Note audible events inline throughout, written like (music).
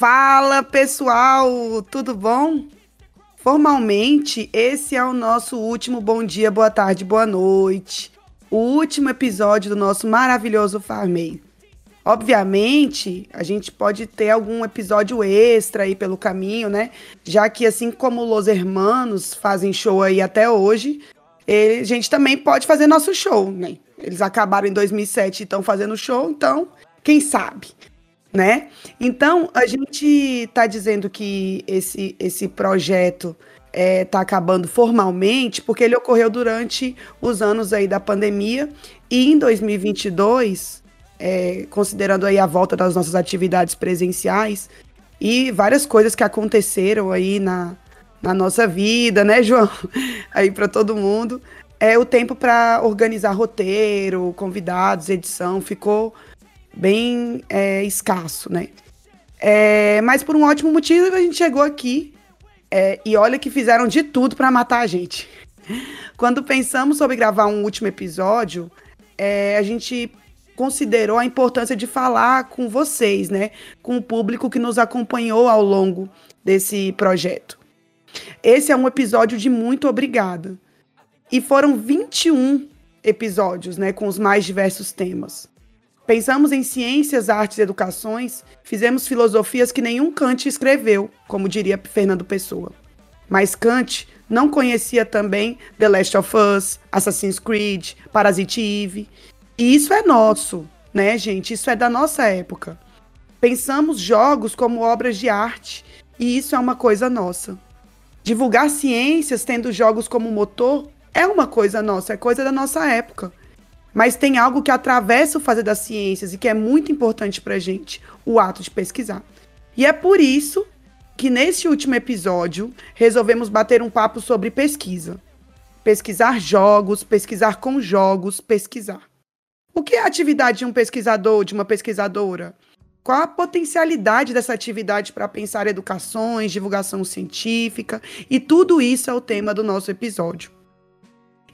Fala pessoal, tudo bom? Formalmente, esse é o nosso último bom dia, boa tarde, boa noite. O último episódio do nosso maravilhoso Farmei. Obviamente, a gente pode ter algum episódio extra aí pelo caminho, né? Já que assim como Los Hermanos fazem show aí até hoje, a gente também pode fazer nosso show, né? Eles acabaram em 2007 e estão fazendo show, então, quem sabe? Né? Então, a gente está dizendo que esse, esse projeto está é, tá acabando formalmente porque ele ocorreu durante os anos aí da pandemia e em 2022, é, considerando aí a volta das nossas atividades presenciais e várias coisas que aconteceram aí na, na nossa vida, né, João? (laughs) Aí para todo mundo. É o tempo para organizar roteiro, convidados, edição, ficou bem é, escasso, né? É, mas por um ótimo motivo a gente chegou aqui é, e olha que fizeram de tudo para matar a gente. (laughs) Quando pensamos sobre gravar um último episódio, é, a gente considerou a importância de falar com vocês, né? Com o público que nos acompanhou ao longo desse projeto. Esse é um episódio de muito obrigada. E foram 21 episódios, né, com os mais diversos temas. Pensamos em ciências, artes e educações, fizemos filosofias que nenhum Kant escreveu, como diria Fernando Pessoa. Mas Kant não conhecia também The Last of Us, Assassin's Creed, Parasite Eve. E isso é nosso, né, gente? Isso é da nossa época. Pensamos jogos como obras de arte, e isso é uma coisa nossa. Divulgar ciências tendo jogos como motor é uma coisa nossa, é coisa da nossa época. Mas tem algo que atravessa o fazer das ciências e que é muito importante para gente: o ato de pesquisar. E é por isso que nesse último episódio resolvemos bater um papo sobre pesquisa. Pesquisar jogos, pesquisar com jogos, pesquisar. O que é a atividade de um pesquisador, de uma pesquisadora? Qual a potencialidade dessa atividade para pensar educações, divulgação científica? E tudo isso é o tema do nosso episódio.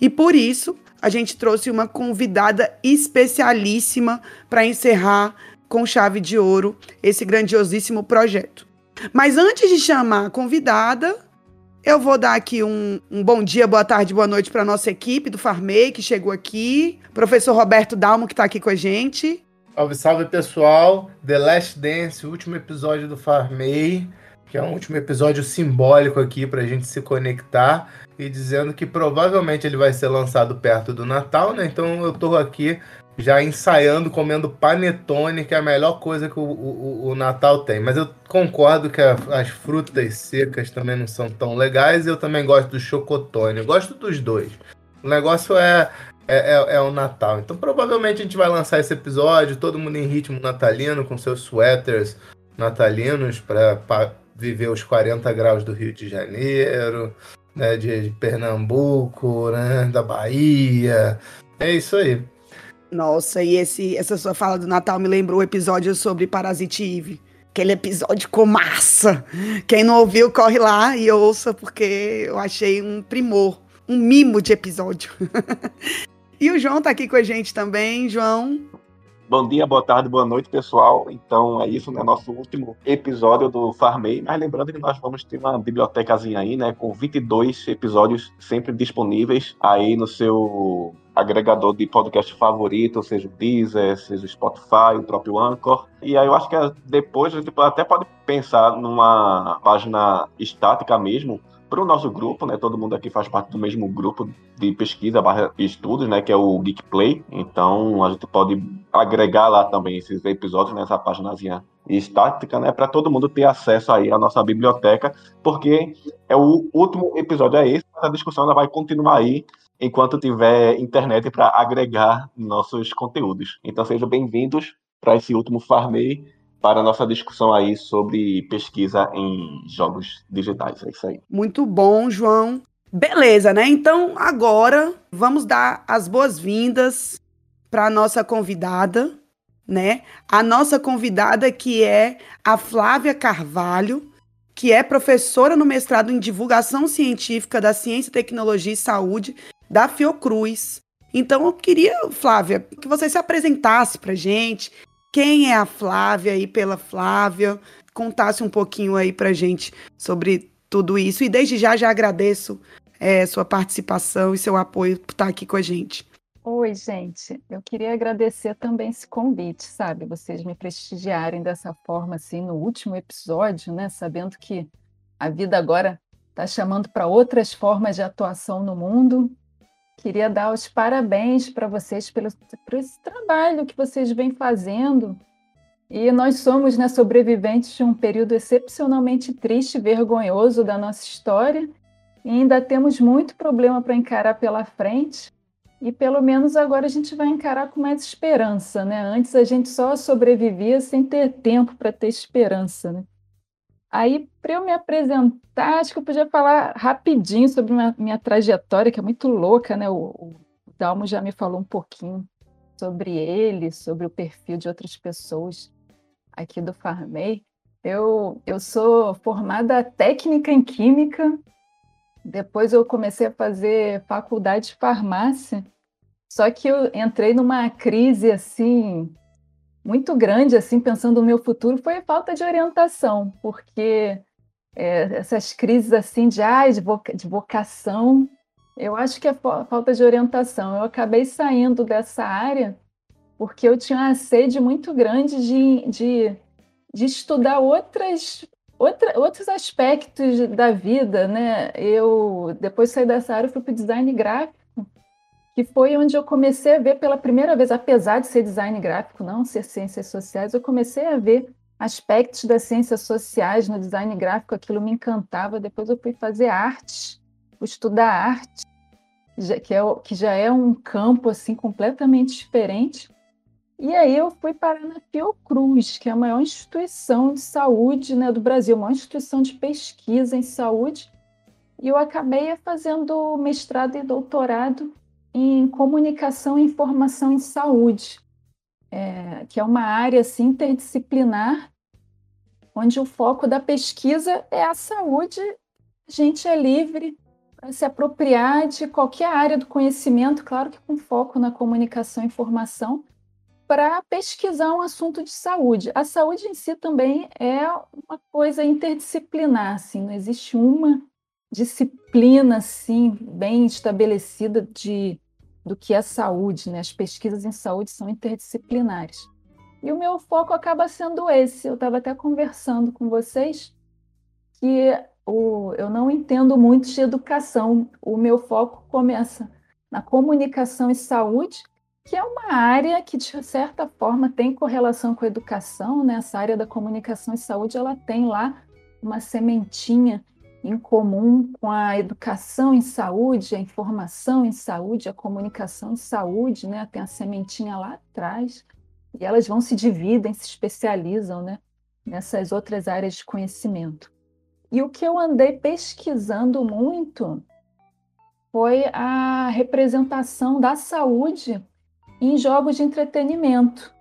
E por isso, a gente trouxe uma convidada especialíssima para encerrar com chave de ouro esse grandiosíssimo projeto. Mas antes de chamar a convidada, eu vou dar aqui um, um bom dia, boa tarde, boa noite para nossa equipe do Farmei que chegou aqui, professor Roberto Dalmo que está aqui com a gente. Salve, salve pessoal! The Last Dance, último episódio do Farmei, que é um último episódio simbólico aqui para a gente se conectar e dizendo que provavelmente ele vai ser lançado perto do Natal, né? Então eu tô aqui já ensaiando, comendo panetone, que é a melhor coisa que o, o, o Natal tem. Mas eu concordo que a, as frutas secas também não são tão legais. Eu também gosto do chocotone. Eu gosto dos dois. O negócio é, é, é, é, o Natal. Então provavelmente a gente vai lançar esse episódio, todo mundo em ritmo natalino, com seus sweaters natalinos para viver os 40 graus do Rio de Janeiro né, de, de Pernambuco, né, da Bahia. É isso aí. Nossa, e esse, essa sua fala do Natal me lembrou o episódio sobre Parasite Eve. Aquele episódio com massa. Quem não ouviu, corre lá e ouça, porque eu achei um primor, um mimo de episódio. (laughs) e o João tá aqui com a gente também. João, Bom dia, boa tarde, boa noite, pessoal. Então é isso, né? Nosso último episódio do Farmei. Mas lembrando que nós vamos ter uma bibliotecazinha aí, né? Com 22 episódios sempre disponíveis aí no seu agregador de podcast favorito, seja o Deezer, seja o Spotify, o próprio Anchor. E aí eu acho que depois a gente até pode pensar numa página estática mesmo, para o nosso grupo, né? Todo mundo aqui faz parte do mesmo grupo de pesquisa barra estudos, né? Que é o Geek Play. Então a gente pode agregar lá também esses episódios nessa páginazinha estática, né? Para todo mundo ter acesso aí à nossa biblioteca, porque é o último episódio é esse. A discussão ainda vai continuar aí enquanto tiver internet para agregar nossos conteúdos. Então sejam bem-vindos para esse último Farmei para a nossa discussão aí sobre pesquisa em jogos digitais. É isso aí. Muito bom, João. Beleza, né? Então agora vamos dar as boas-vindas para a nossa convidada, né? A nossa convidada que é a Flávia Carvalho, que é professora no mestrado em divulgação científica da ciência, tecnologia e saúde da Fiocruz. Então eu queria, Flávia, que você se apresentasse para gente, quem é a Flávia aí pela Flávia, contasse um pouquinho aí pra gente sobre tudo isso. E desde já já agradeço é, sua participação e seu apoio por estar aqui com a gente. Oi, gente. Eu queria agradecer também esse convite, sabe? Vocês me prestigiarem dessa forma, assim, no último episódio, né? Sabendo que a vida agora está chamando para outras formas de atuação no mundo. Queria dar os parabéns para vocês pelo, por esse trabalho que vocês vêm fazendo. E nós somos né, sobreviventes de um período excepcionalmente triste e vergonhoso da nossa história. E ainda temos muito problema para encarar pela frente. E pelo menos agora a gente vai encarar com mais esperança, né? Antes a gente só sobrevivia sem ter tempo para ter esperança, né? Aí, para eu me apresentar, acho que eu podia falar rapidinho sobre minha, minha trajetória, que é muito louca, né? O, o Dalmo já me falou um pouquinho sobre ele, sobre o perfil de outras pessoas aqui do Farmei. Eu, eu sou formada técnica em Química, depois eu comecei a fazer faculdade de farmácia, só que eu entrei numa crise assim muito grande, assim pensando no meu futuro, foi a falta de orientação, porque é, essas crises assim de, ah, de, voca de vocação, eu acho que é falta de orientação. Eu acabei saindo dessa área porque eu tinha uma sede muito grande de, de, de estudar outras Outra, outros aspectos da vida, né? Eu depois saí dessa área, fui para o design gráfico, que foi onde eu comecei a ver pela primeira vez, apesar de ser design gráfico, não ser ciências sociais, eu comecei a ver aspectos das ciências sociais no design gráfico, aquilo me encantava. Depois eu fui fazer arte, estudar arte, que, é, que já é um campo assim completamente diferente. E aí eu fui parar na Fiocruz, que é a maior instituição de saúde né, do Brasil, a maior instituição de pesquisa em saúde. E eu acabei fazendo mestrado e doutorado em comunicação e informação em saúde, é, que é uma área assim, interdisciplinar, onde o foco da pesquisa é a saúde. A gente é livre para se apropriar de qualquer área do conhecimento, claro que com foco na comunicação e informação, para pesquisar um assunto de saúde. A saúde em si também é uma coisa interdisciplinar, assim, não existe uma disciplina assim bem estabelecida de do que é saúde, né? As pesquisas em saúde são interdisciplinares. E o meu foco acaba sendo esse. Eu estava até conversando com vocês que o, eu não entendo muito de educação. O meu foco começa na comunicação e saúde que é uma área que, de certa forma, tem correlação com a educação, né? Essa área da comunicação e saúde, ela tem lá uma sementinha em comum com a educação em saúde, a informação em saúde, a comunicação em saúde, né? Tem a sementinha lá atrás, e elas vão se dividem, se especializam, né? Nessas outras áreas de conhecimento. E o que eu andei pesquisando muito foi a representação da saúde em jogos de entretenimento.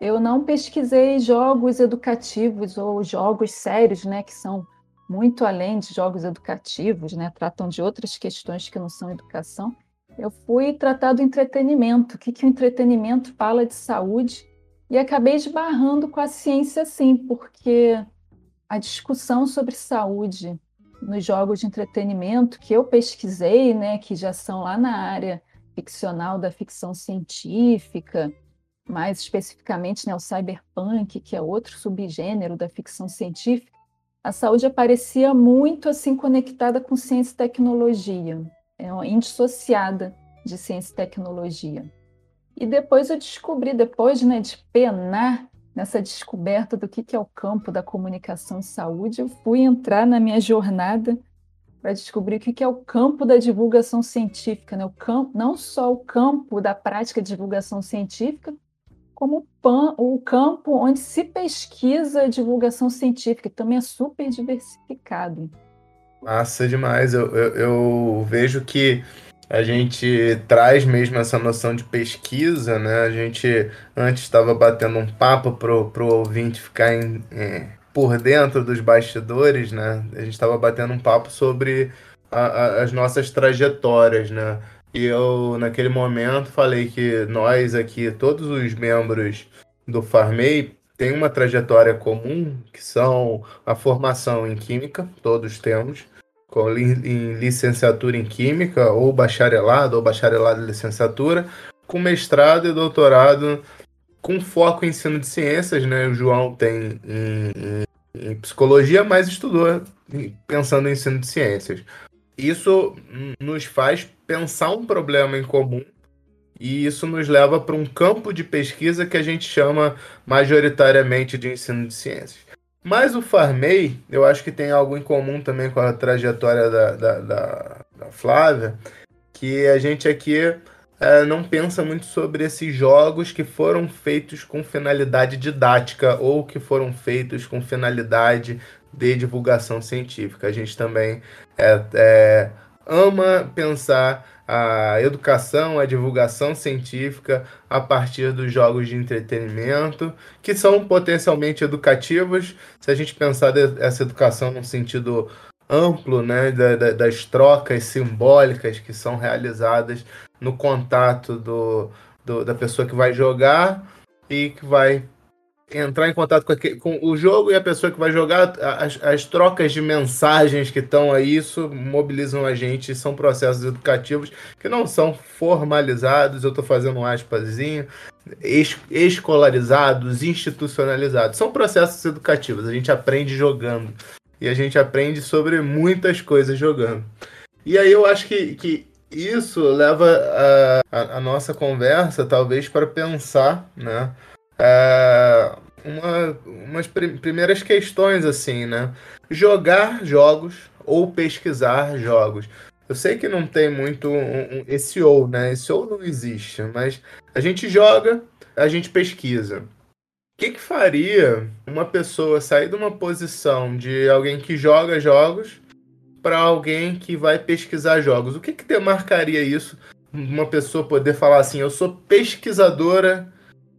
Eu não pesquisei jogos educativos ou jogos sérios, né, que são muito além de jogos educativos, né, tratam de outras questões que não são educação. Eu fui tratar do entretenimento, o que, que o entretenimento fala de saúde, e acabei esbarrando com a ciência, sim, porque a discussão sobre saúde nos jogos de entretenimento que eu pesquisei, né, que já são lá na área ficcional da ficção científica, mais especificamente né, o cyberpunk, que é outro subgênero da ficção científica, a saúde aparecia muito assim conectada com ciência e tecnologia, é indissociada de ciência e tecnologia. E depois eu descobri, depois né, de penar nessa descoberta do que é o campo da comunicação e saúde, eu fui entrar na minha jornada para descobrir o que é o campo da divulgação científica, né? o campo, não só o campo da prática de divulgação científica, como o campo onde se pesquisa divulgação científica, também é super diversificado. Massa demais. Eu, eu, eu, vejo que a gente traz mesmo essa noção de pesquisa, né? A gente antes estava batendo um papo pro, pro ouvinte ficar em, em por dentro dos bastidores, né? A gente estava batendo um papo sobre a, a, as nossas trajetórias, né? E eu, naquele momento, falei que nós aqui, todos os membros do Farmei, têm uma trajetória comum, que são a formação em Química, todos temos, com em licenciatura em Química, ou bacharelado, ou bacharelado em licenciatura, com mestrado e doutorado com foco em ensino de ciências, né? O João tem em, em, em psicologia, mas estudou pensando em ensino de ciências. Isso nos faz pensar um problema em comum e isso nos leva para um campo de pesquisa que a gente chama majoritariamente de ensino de ciências. Mas o Farmei, eu acho que tem algo em comum também com a trajetória da, da, da, da Flávia, que a gente aqui é, não pensa muito sobre esses jogos que foram feitos com finalidade didática ou que foram feitos com finalidade de divulgação científica. A gente também é, é, ama pensar a educação, a divulgação científica a partir dos jogos de entretenimento, que são potencialmente educativos, se a gente pensar essa educação no sentido amplo, né, das trocas simbólicas que são realizadas no contato do, do, da pessoa que vai jogar e que vai entrar em contato com, aquele, com, o jogo e a pessoa que vai jogar, as, as trocas de mensagens que estão aí, isso mobilizam a gente, são processos educativos que não são formalizados, eu estou fazendo um aspasinho, es, escolarizados, institucionalizados, são processos educativos, a gente aprende jogando, e a gente aprende sobre muitas coisas jogando. E aí eu acho que, que isso leva a, a, a nossa conversa, talvez, para pensar, né? É, uma, umas pr primeiras questões, assim, né? Jogar jogos ou pesquisar jogos. Eu sei que não tem muito um, um, esse ou, né? Esse ou não existe, mas a gente joga, a gente pesquisa. O que, que faria uma pessoa sair de uma posição de alguém que joga jogos para alguém que vai pesquisar jogos? O que, que demarcaria isso? Uma pessoa poder falar assim: eu sou pesquisadora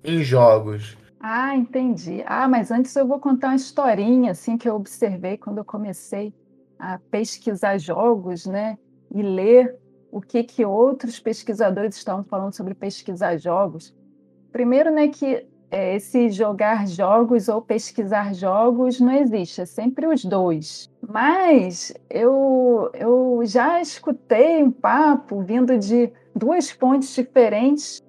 em jogos. Ah, entendi. Ah, mas antes eu vou contar uma historinha assim que eu observei quando eu comecei a pesquisar jogos, né? E ler o que que outros pesquisadores estavam falando sobre pesquisar jogos. Primeiro, né, que é, esse jogar jogos ou pesquisar jogos não existe, é sempre os dois. Mas eu, eu já escutei um papo vindo de duas fontes diferentes,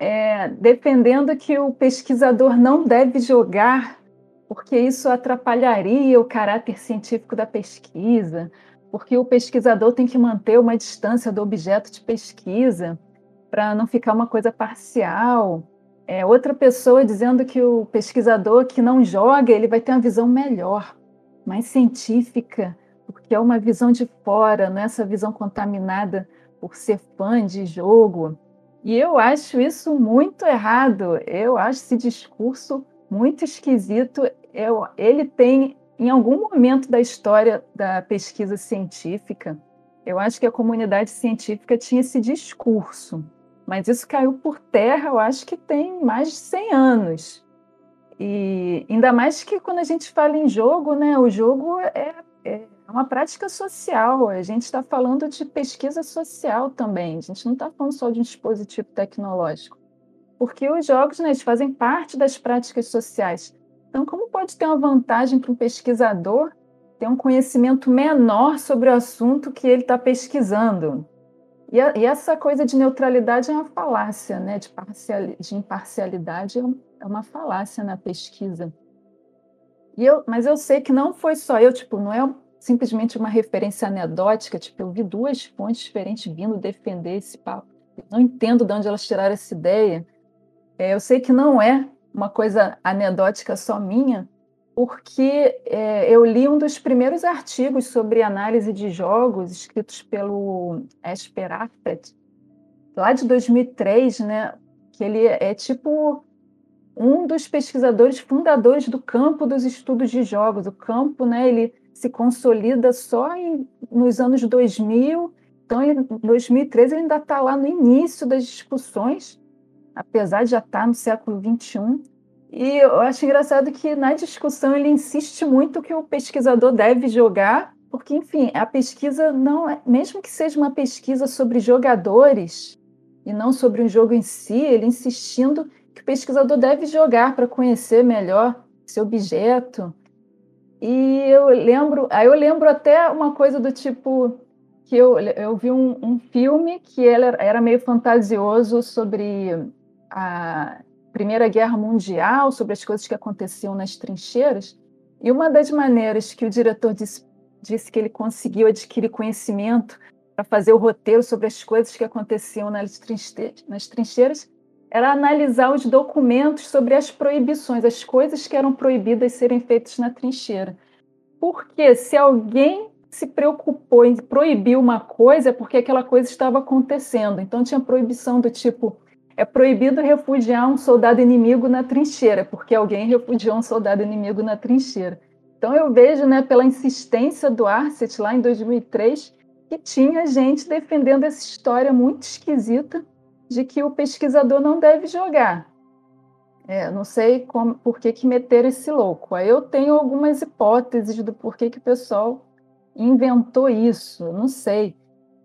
é, defendendo que o pesquisador não deve jogar, porque isso atrapalharia o caráter científico da pesquisa, porque o pesquisador tem que manter uma distância do objeto de pesquisa para não ficar uma coisa parcial é, outra pessoa dizendo que o pesquisador que não joga ele vai ter uma visão melhor, mais científica, porque é uma visão de fora, não é essa visão contaminada por ser fã de jogo. E eu acho isso muito errado. Eu acho esse discurso muito esquisito. Eu, ele tem, em algum momento da história da pesquisa científica, eu acho que a comunidade científica tinha esse discurso mas isso caiu por terra, eu acho que tem mais de 100 anos. E ainda mais que quando a gente fala em jogo, né, o jogo é, é uma prática social, a gente está falando de pesquisa social também, a gente não está falando só de um dispositivo tecnológico. Porque os jogos né, fazem parte das práticas sociais. Então, como pode ter uma vantagem para um pesquisador ter um conhecimento menor sobre o assunto que ele está pesquisando? E, a, e, essa coisa de neutralidade é uma falácia, né? de, parcial, de imparcialidade é, é uma falácia na pesquisa. Eu, mas eu sei que não foi só eu, tipo, não é simplesmente uma referência anedótica, tipo, eu vi duas fontes diferentes vindo defender esse papo. Não entendo de onde elas tiraram essa ideia. É, eu sei que não é uma coisa anedótica só minha, porque é, eu li um dos primeiros artigos sobre análise de jogos escritos pelo Esper Afet, lá de 2003, né, que ele é tipo um dos pesquisadores fundadores do campo dos estudos de jogos. O campo, né, ele se consolida só em, nos anos 2000, então em 2013 ele ainda está lá no início das discussões, apesar de já estar tá no século 21. E eu acho engraçado que na discussão ele insiste muito que o pesquisador deve jogar, porque, enfim, a pesquisa não é, mesmo que seja uma pesquisa sobre jogadores e não sobre um jogo em si, ele insistindo que o pesquisador deve jogar para conhecer melhor esse objeto. E eu lembro, aí eu lembro até uma coisa do tipo que eu, eu vi um, um filme que era, era meio fantasioso sobre a Primeira Guerra Mundial, sobre as coisas que aconteciam nas trincheiras. E uma das maneiras que o diretor disse, disse que ele conseguiu adquirir conhecimento para fazer o roteiro sobre as coisas que aconteciam nas nas trincheiras era analisar os documentos sobre as proibições, as coisas que eram proibidas serem feitas na trincheira. Porque se alguém se preocupou em proibir uma coisa, é porque aquela coisa estava acontecendo. Então tinha proibição do tipo é proibido refugiar um soldado inimigo na trincheira, porque alguém refugiou um soldado inimigo na trincheira. Então eu vejo, né, pela insistência do Arcet lá em 2003, que tinha gente defendendo essa história muito esquisita de que o pesquisador não deve jogar. É, não sei como, por que, que meter esse louco. Aí eu tenho algumas hipóteses do porquê que o pessoal inventou isso. Não sei.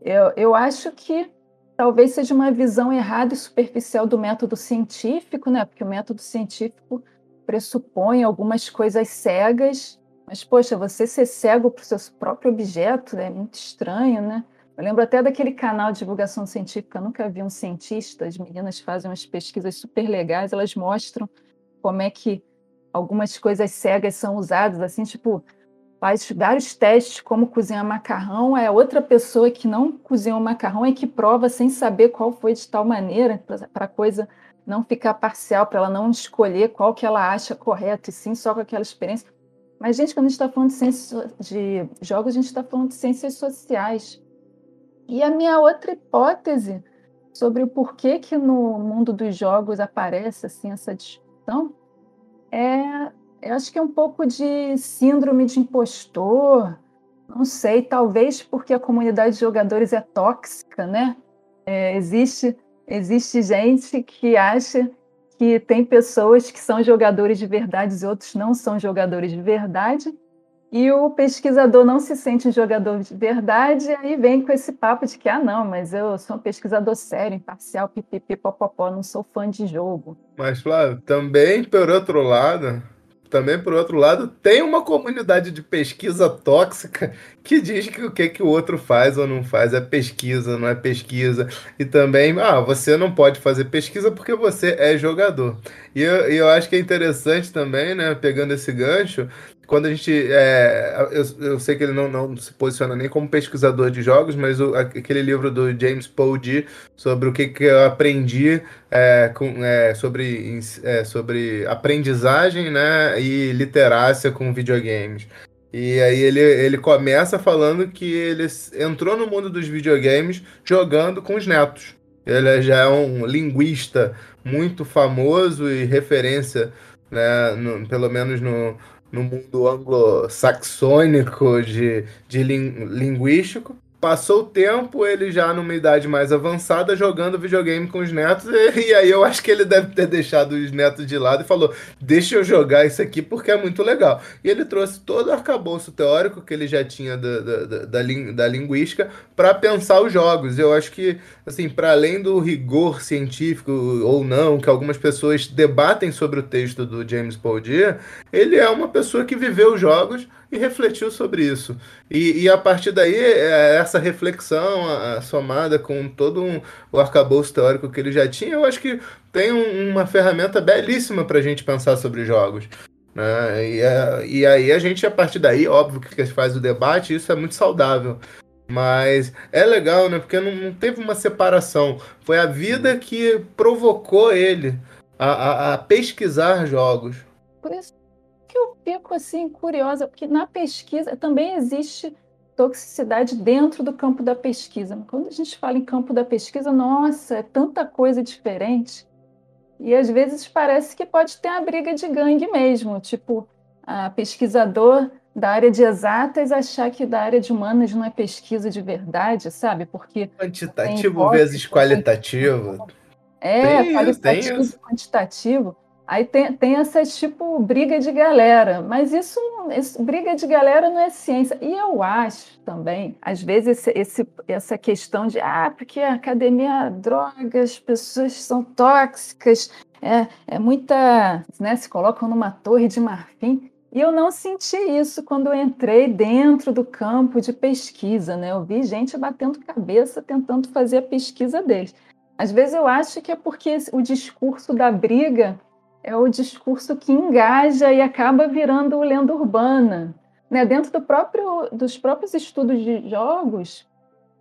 Eu, eu acho que talvez seja uma visão errada e superficial do método científico, né? Porque o método científico pressupõe algumas coisas cegas. Mas, poxa, você ser cego para o seu próprio objeto é muito estranho, né? Eu lembro até daquele canal de divulgação científica, nunca vi um cientista, as meninas fazem umas pesquisas super legais, elas mostram como é que algumas coisas cegas são usadas, assim, tipo, faz vários testes como cozinhar macarrão, é outra pessoa que não cozinhou macarrão é que prova sem saber qual foi de tal maneira, para a coisa não ficar parcial, para ela não escolher qual que ela acha correto, e sim só com aquela experiência. Mas, gente, quando a gente está falando de, ciência, de jogos, a gente está falando de ciências sociais. E a minha outra hipótese sobre o porquê que no mundo dos jogos aparece assim essa discussão é, eu acho que é um pouco de síndrome de impostor, não sei, talvez porque a comunidade de jogadores é tóxica, né? É, existe existe gente que acha que tem pessoas que são jogadores de verdade e outros não são jogadores de verdade e o pesquisador não se sente um jogador de verdade, aí vem com esse papo de que, ah, não, mas eu sou um pesquisador sério, imparcial, pipipi, popopó, não sou fã de jogo. Mas, Flávio, também, por outro lado, também, por outro lado, tem uma comunidade de pesquisa tóxica que diz que o que, que o outro faz ou não faz é pesquisa, não é pesquisa. E também, ah, você não pode fazer pesquisa porque você é jogador. E eu, eu acho que é interessante também, né, pegando esse gancho, quando a gente. É, eu, eu, sei que ele não, não se posiciona nem como pesquisador de jogos, mas o, aquele livro do James D sobre o que, que eu aprendi é, com, é, sobre, é, sobre aprendizagem né, e literácia com videogames. E aí ele, ele começa falando que ele entrou no mundo dos videogames jogando com os netos. Ele já é um linguista muito famoso e referência, né, no, pelo menos no, no mundo anglo-saxônico de, de linguístico. Passou o tempo, ele já numa idade mais avançada, jogando videogame com os netos, e, e, aí eu acho que ele deve ter deixado os netos de lado e falou: Deixa eu jogar isso aqui porque é muito legal. E ele trouxe todo o arcabouço teórico que ele já tinha da, da, da, da, linguística para pensar os jogos. Eu acho que, assim, para além do rigor científico ou não, que algumas pessoas debatem sobre o texto do James Paul Deere, ele é uma pessoa que viveu os jogos e refletiu sobre isso. E, e a partir daí, é, essa reflexão a, a, somada com todo um, o arcabouço teórico que ele já tinha, eu acho que tem um, uma ferramenta belíssima para a gente pensar sobre jogos. Né? E, é, e aí a gente, a partir daí, óbvio que faz o debate, isso é muito saudável. Mas é legal, né? Porque não, não teve uma separação. Foi a vida que provocou ele a, a, a pesquisar jogos. Por isso que eu fico assim curiosa, porque na pesquisa também existe toxicidade dentro do campo da pesquisa. Quando a gente fala em campo da pesquisa, nossa, é tanta coisa diferente. E às vezes parece que pode ter a briga de gangue mesmo, tipo, a pesquisador da área de exatas achar que da área de humanas não é pesquisa de verdade, sabe? Porque quantitativo vezes qualitativo. É, tem, qualitativo e quantitativo. Aí tem, tem essa tipo briga de galera, mas isso, isso, briga de galera não é ciência. E eu acho também, às vezes, esse, esse, essa questão de ah, porque a academia droga, as pessoas são tóxicas, é, é muita, né, se colocam numa torre de marfim. E eu não senti isso quando eu entrei dentro do campo de pesquisa, né? Eu vi gente batendo cabeça tentando fazer a pesquisa deles. Às vezes eu acho que é porque o discurso da briga é o discurso que engaja e acaba virando lenda urbana. Né? Dentro do próprio, dos próprios estudos de jogos,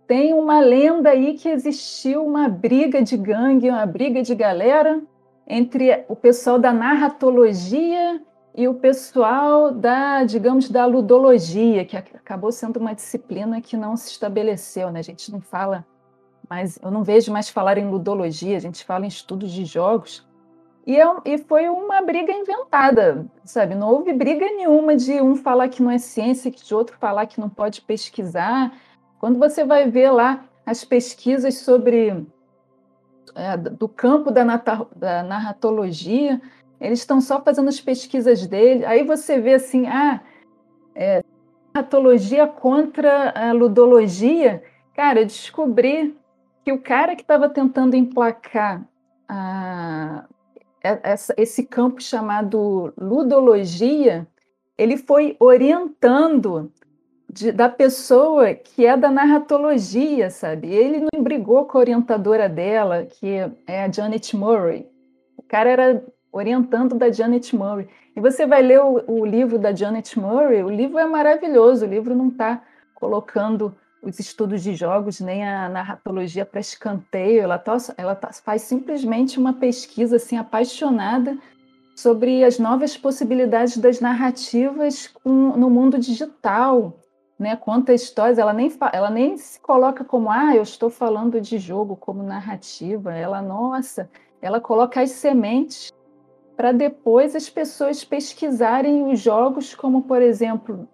tem uma lenda aí que existiu uma briga de gangue, uma briga de galera entre o pessoal da narratologia e o pessoal da, digamos, da ludologia, que acabou sendo uma disciplina que não se estabeleceu, né? A gente não fala mais, eu não vejo mais falar em ludologia, a gente fala em estudos de jogos. E, é, e foi uma briga inventada, sabe? Não houve briga nenhuma de um falar que não é ciência, que de outro falar que não pode pesquisar. Quando você vai ver lá as pesquisas sobre é, do campo da, da narratologia, eles estão só fazendo as pesquisas dele. Aí você vê assim, ah, é, patologia contra a ludologia. Cara, eu descobri que o cara que estava tentando emplacar a, esse campo chamado ludologia, ele foi orientando de, da pessoa que é da narratologia, sabe? Ele não brigou com a orientadora dela, que é a Janet Murray. O cara era orientando da Janet Murray. E você vai ler o, o livro da Janet Murray, o livro é maravilhoso, o livro não está colocando os estudos de jogos nem a narratologia para escanteio, ela, tá, ela tá, faz simplesmente uma pesquisa assim apaixonada sobre as novas possibilidades das narrativas com, no mundo digital, né? Conta histórias, ela nem, ela nem se coloca como ah, eu estou falando de jogo como narrativa, ela nossa, ela coloca as sementes para depois as pessoas pesquisarem os jogos, como, por exemplo,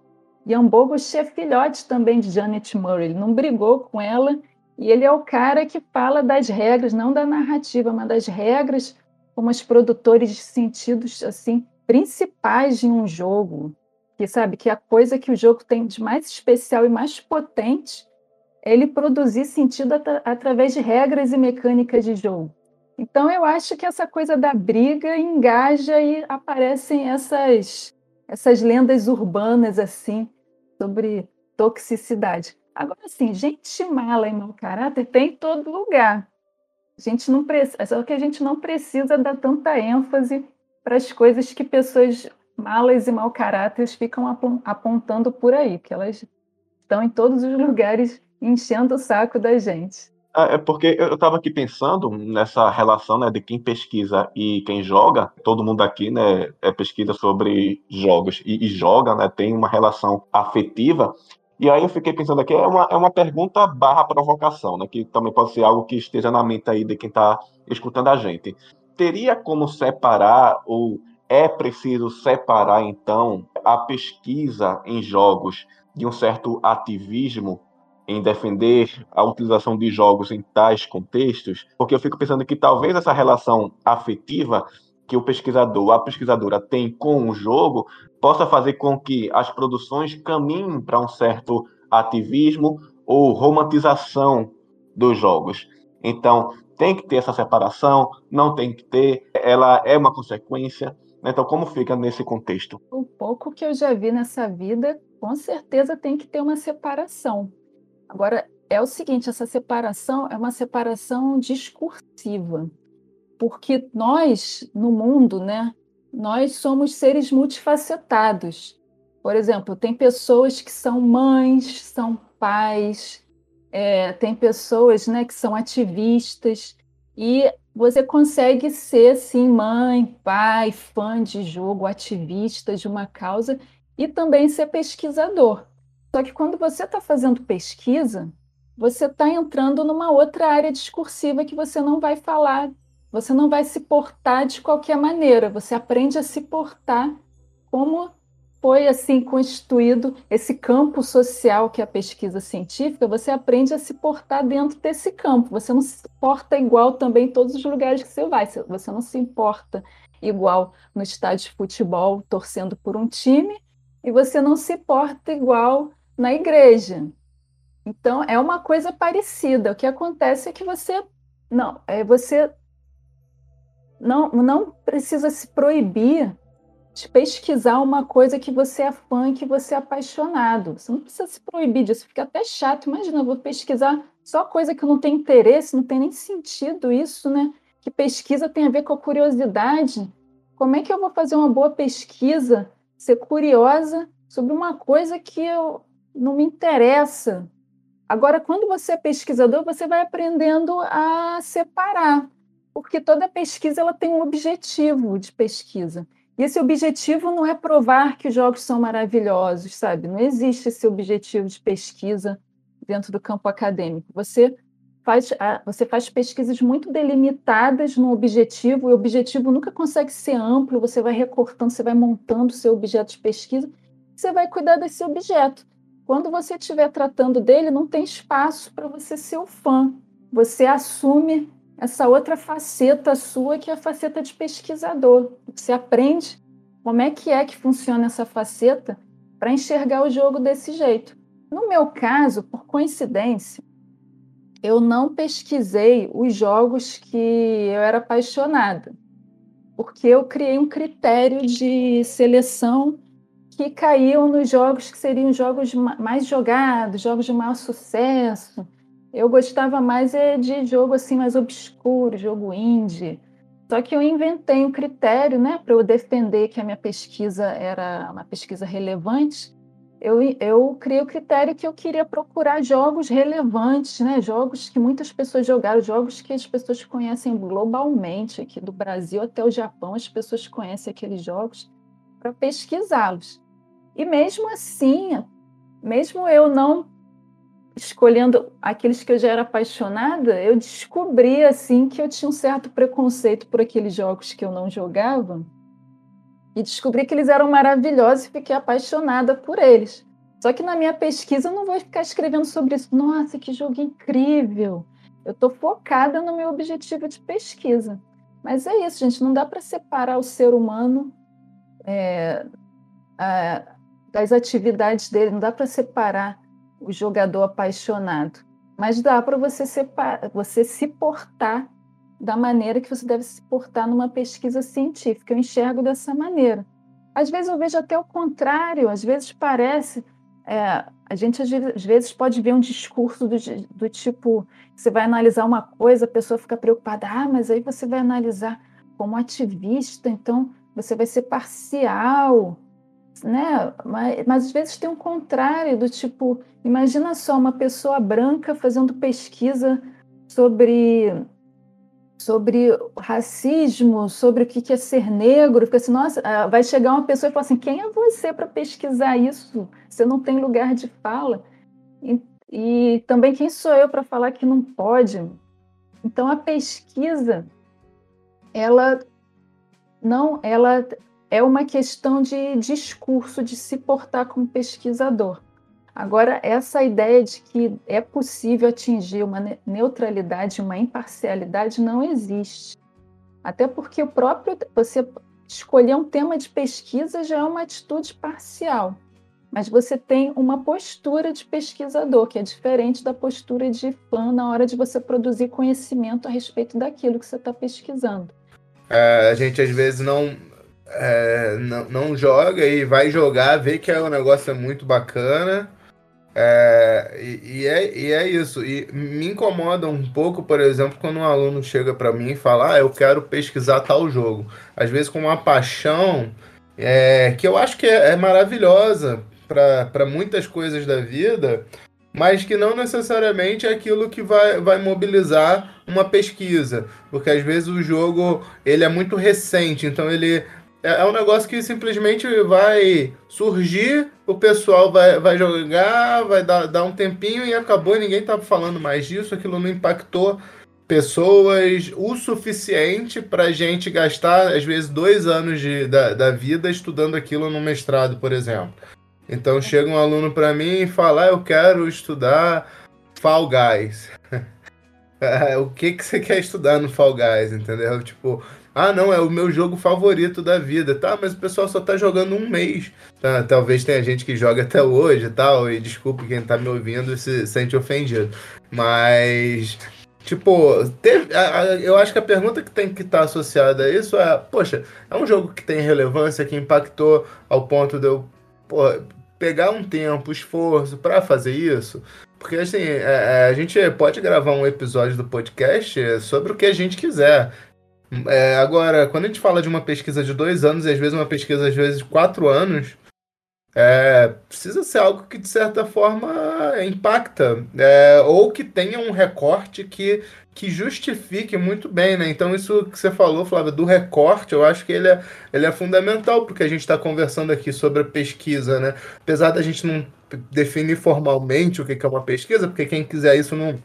Ian Bogost é filhote também de Janet Murray. Ele não brigou com ela e ele é o cara que fala das regras, não da narrativa, mas das regras como os produtores de sentidos assim principais de um jogo. Que sabe que a coisa que o jogo tem de mais especial e mais potente é ele produzir sentido at através de regras e mecânicas de jogo. Então eu acho que essa coisa da briga engaja e aparecem essas essas lendas urbanas assim sobre toxicidade. Agora sim, gente mala e mau caráter tem em todo lugar. A gente não precisa, só que a gente não precisa dar tanta ênfase para as coisas que pessoas malas e mau caráter ficam apontando por aí, que elas estão em todos os (laughs) lugares enchendo o saco da gente. É, é porque eu estava aqui pensando nessa relação né, de quem pesquisa e quem joga. Todo mundo aqui né, é pesquisa sobre jogos e, e joga, né, tem uma relação afetiva. E aí eu fiquei pensando aqui, é uma, é uma pergunta barra provocação, né, que também pode ser algo que esteja na mente aí de quem está escutando a gente. Teria como separar, ou é preciso separar, então, a pesquisa em jogos de um certo ativismo em defender a utilização de jogos em tais contextos, porque eu fico pensando que talvez essa relação afetiva que o pesquisador, a pesquisadora tem com o jogo, possa fazer com que as produções caminhem para um certo ativismo ou romantização dos jogos. Então, tem que ter essa separação, não tem que ter, ela é uma consequência. Então, como fica nesse contexto? O pouco que eu já vi nessa vida, com certeza tem que ter uma separação. Agora, é o seguinte: essa separação é uma separação discursiva, porque nós, no mundo, né, nós somos seres multifacetados. Por exemplo, tem pessoas que são mães, são pais, é, tem pessoas né, que são ativistas, e você consegue ser, sim, mãe, pai, fã de jogo, ativista de uma causa, e também ser pesquisador. Só que quando você está fazendo pesquisa, você está entrando numa outra área discursiva que você não vai falar, você não vai se portar de qualquer maneira, você aprende a se portar como foi assim constituído esse campo social que é a pesquisa científica, você aprende a se portar dentro desse campo. Você não se porta igual também em todos os lugares que você vai. Você não se importa igual no estádio de futebol torcendo por um time e você não se porta igual na igreja. Então é uma coisa parecida. O que acontece é que você não, é você não, não precisa se proibir de pesquisar uma coisa que você é fã, que você é apaixonado. Você não precisa se proibir disso, fica até chato. Imagina, eu vou pesquisar só coisa que não tem interesse, não tem nem sentido isso, né? Que pesquisa tem a ver com a curiosidade. Como é que eu vou fazer uma boa pesquisa, ser curiosa sobre uma coisa que eu não me interessa? Agora, quando você é pesquisador, você vai aprendendo a separar, porque toda pesquisa ela tem um objetivo de pesquisa. E esse objetivo não é provar que os jogos são maravilhosos, sabe? Não existe esse objetivo de pesquisa dentro do campo acadêmico. Você faz, você faz pesquisas muito delimitadas no objetivo, e o objetivo nunca consegue ser amplo, você vai recortando, você vai montando o seu objeto de pesquisa, você vai cuidar desse objeto. Quando você estiver tratando dele, não tem espaço para você ser o fã. Você assume essa outra faceta sua, que é a faceta de pesquisador. Você aprende como é que é que funciona essa faceta para enxergar o jogo desse jeito. No meu caso, por coincidência, eu não pesquisei os jogos que eu era apaixonada, porque eu criei um critério de seleção que caíam nos jogos que seriam jogos mais jogados, jogos de maior sucesso, eu gostava mais é de jogo assim mais obscuro, jogo indie. Só que eu inventei um critério, né, para eu defender que a minha pesquisa era uma pesquisa relevante. Eu, eu criei o critério que eu queria procurar jogos relevantes, né, jogos que muitas pessoas jogaram, jogos que as pessoas conhecem globalmente, aqui do Brasil até o Japão, as pessoas conhecem aqueles jogos, para pesquisá-los. E mesmo assim, mesmo eu não escolhendo aqueles que eu já era apaixonada, eu descobri assim que eu tinha um certo preconceito por aqueles jogos que eu não jogava e descobri que eles eram maravilhosos e fiquei apaixonada por eles. Só que na minha pesquisa eu não vou ficar escrevendo sobre isso. Nossa, que jogo incrível! Eu estou focada no meu objetivo de pesquisa. Mas é isso, gente. Não dá para separar o ser humano é, a, das atividades dele. Não dá para separar o jogador apaixonado. Mas dá para você, você se portar da maneira que você deve se portar numa pesquisa científica. Eu enxergo dessa maneira. Às vezes eu vejo até o contrário, às vezes parece. É, a gente às vezes pode ver um discurso do, do tipo: você vai analisar uma coisa, a pessoa fica preocupada, ah, mas aí você vai analisar como ativista, então você vai ser parcial né? Mas, mas, às vezes tem um contrário do tipo, imagina só uma pessoa branca fazendo pesquisa sobre sobre racismo, sobre o que é ser negro, fica assim, nossa, ah, vai chegar uma pessoa e falar assim, quem é você para pesquisar isso? Você não tem lugar de fala. E, e também quem sou eu para falar que não pode? Então a pesquisa, ela não, ela é uma questão de discurso, de se portar como pesquisador. Agora, essa ideia de que é possível atingir uma neutralidade, uma imparcialidade, não existe. Até porque o próprio você escolher um tema de pesquisa já é uma atitude parcial. Mas você tem uma postura de pesquisador, que é diferente da postura de fã na hora de você produzir conhecimento a respeito daquilo que você está pesquisando. É, a gente às vezes não, é, não, não, joga e vai jogar, vê que é um negócio muito bacana. É, e, e, é, e é isso. E me incomoda um pouco, por exemplo, quando um aluno chega para mim e fala: Ah, eu quero pesquisar tal jogo. Às vezes com uma paixão é, que eu acho que é, é maravilhosa para muitas coisas da vida, mas que não necessariamente é aquilo que vai, vai mobilizar uma pesquisa, porque às vezes o jogo ele é muito recente, então ele é, é um negócio que simplesmente vai surgir, o pessoal vai, vai jogar, vai dar, dar um tempinho e acabou, ninguém tá falando mais disso, aquilo não impactou pessoas o suficiente para gente gastar, às vezes, dois anos de, da, da vida estudando aquilo no mestrado, por exemplo. Então chega um aluno para mim e fala: ah, Eu quero estudar Fall Guys. (laughs) o que, que você quer estudar no Fall Guys, entendeu? Tipo, ah, não, é o meu jogo favorito da vida. Tá, mas o pessoal só tá jogando um mês. Tá, talvez tenha gente que joga até hoje e tal. E desculpe quem tá me ouvindo se sente ofendido. Mas Tipo, teve, a, a, eu acho que a pergunta que tem que estar tá associada a isso é, poxa, é um jogo que tem relevância, que impactou ao ponto de eu pô, pegar um tempo, esforço para fazer isso? Porque assim, é, é, a gente pode gravar um episódio do podcast sobre o que a gente quiser. É, agora, quando a gente fala de uma pesquisa de dois anos, e às vezes uma pesquisa às vezes de quatro anos, é, precisa ser algo que de certa forma impacta, é, ou que tenha um recorte que, que justifique muito bem, né? Então, isso que você falou, Flávia, do recorte, eu acho que ele é, ele é fundamental, porque a gente está conversando aqui sobre a pesquisa, né? Apesar da gente não definir formalmente o que é uma pesquisa, porque quem quiser isso não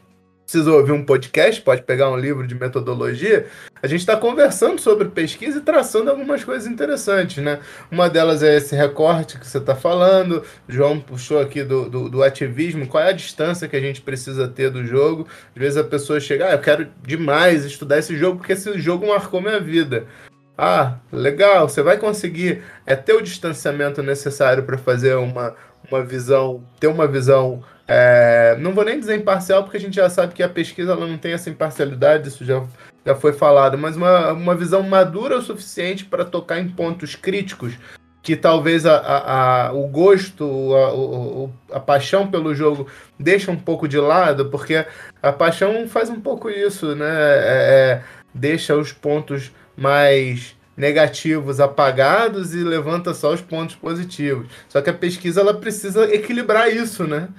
precisa ouvir um podcast, pode pegar um livro de metodologia, a gente está conversando sobre pesquisa e traçando algumas coisas interessantes, né? Uma delas é esse recorte que você está falando, o João puxou aqui do, do, do, ativismo, qual é a distância que a gente precisa ter do jogo. Às vezes a pessoa chega, ah, eu quero demais estudar esse jogo porque esse jogo marcou minha vida. Ah, legal, você vai conseguir é ter o distanciamento necessário para fazer uma, uma visão, ter uma visão é, não vou nem dizer imparcial, porque a gente já sabe que a pesquisa ela não tem essa imparcialidade, isso já, já foi falado, mas uma, uma visão madura o suficiente para tocar em pontos críticos que talvez a, a, a o gosto, a, a, paixão pelo jogo deixa um pouco de lado, porque a paixão faz um pouco isso, né? É, é, deixa os pontos mais negativos apagados e levanta só os pontos positivos. Só que a pesquisa ela precisa equilibrar isso, né?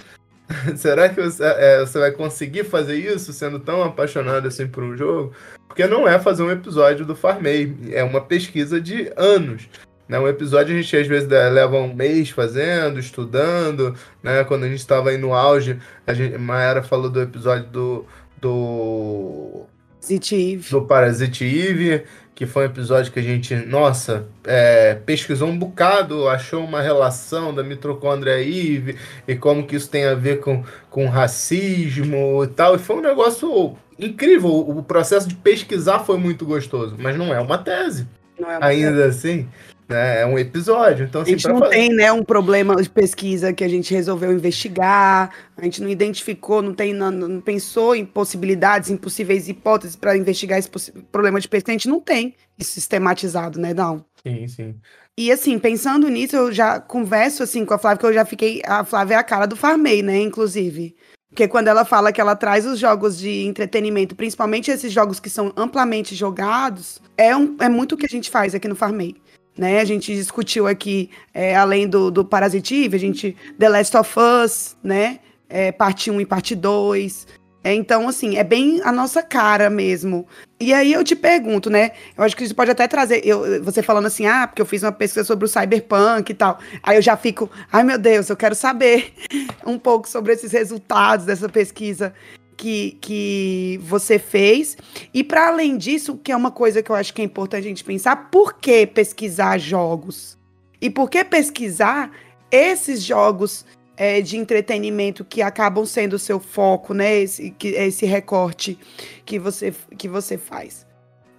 (laughs) Será que você, é, você, vai conseguir fazer isso sendo tão apaixonado assim por um jogo? Porque não é fazer um episódio do Farmei, é uma pesquisa de anos. Né? Um episódio a gente às vezes leva um mês fazendo, estudando. Né? Quando a gente estava aí no auge, a gente, Mayara falou do episódio do. do Parasite Eve. Do Parasite Eve que foi um episódio que a gente, nossa, é, pesquisou um bocado, achou uma relação da mitocôndria Eve e como que isso tem a ver com, com racismo e tal. E foi um negócio incrível. O processo de pesquisar foi muito gostoso, mas não é uma tese. É uma Ainda tese. assim. Né? É um episódio. Então, assim, a gente não fazer... tem né, um problema de pesquisa que a gente resolveu investigar, a gente não identificou, não, tem, não, não pensou em possibilidades, impossíveis hipóteses para investigar esse problema de pesquisa. A gente não tem isso sistematizado, né, não? Sim, sim. E assim, pensando nisso, eu já converso assim com a Flávia, que eu já fiquei. A Flávia é a cara do Farmei, né? Inclusive. Porque quando ela fala que ela traz os jogos de entretenimento, principalmente esses jogos que são amplamente jogados, é, um, é muito o que a gente faz aqui no Farmei. Né? A gente discutiu aqui, é, além do, do Parasitive, a gente The Last of Us, né? É, parte 1 e parte 2. É, então, assim, é bem a nossa cara mesmo. E aí eu te pergunto, né? Eu acho que isso pode até trazer. Eu, você falando assim, ah, porque eu fiz uma pesquisa sobre o cyberpunk e tal. Aí eu já fico, ai meu Deus, eu quero saber (laughs) um pouco sobre esses resultados dessa pesquisa que, que você fez. E para além disso, que é uma coisa que eu acho que é importante a gente pensar, por que pesquisar jogos? E por que pesquisar esses jogos é, de entretenimento que acabam sendo o seu foco, né? Esse, que, esse recorte que você, que você faz.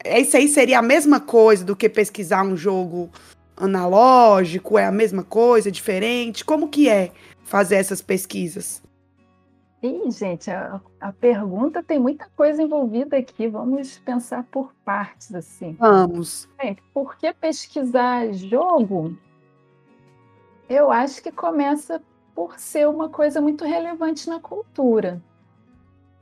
Isso aí seria a mesma coisa do que pesquisar um jogo analógico? É a mesma coisa, diferente? Como que é fazer essas pesquisas? Ih, gente, a, a pergunta tem muita coisa envolvida aqui. Vamos pensar por partes, assim. Vamos. Bem, por que pesquisar jogo? Eu acho que começa por ser uma coisa muito relevante na cultura.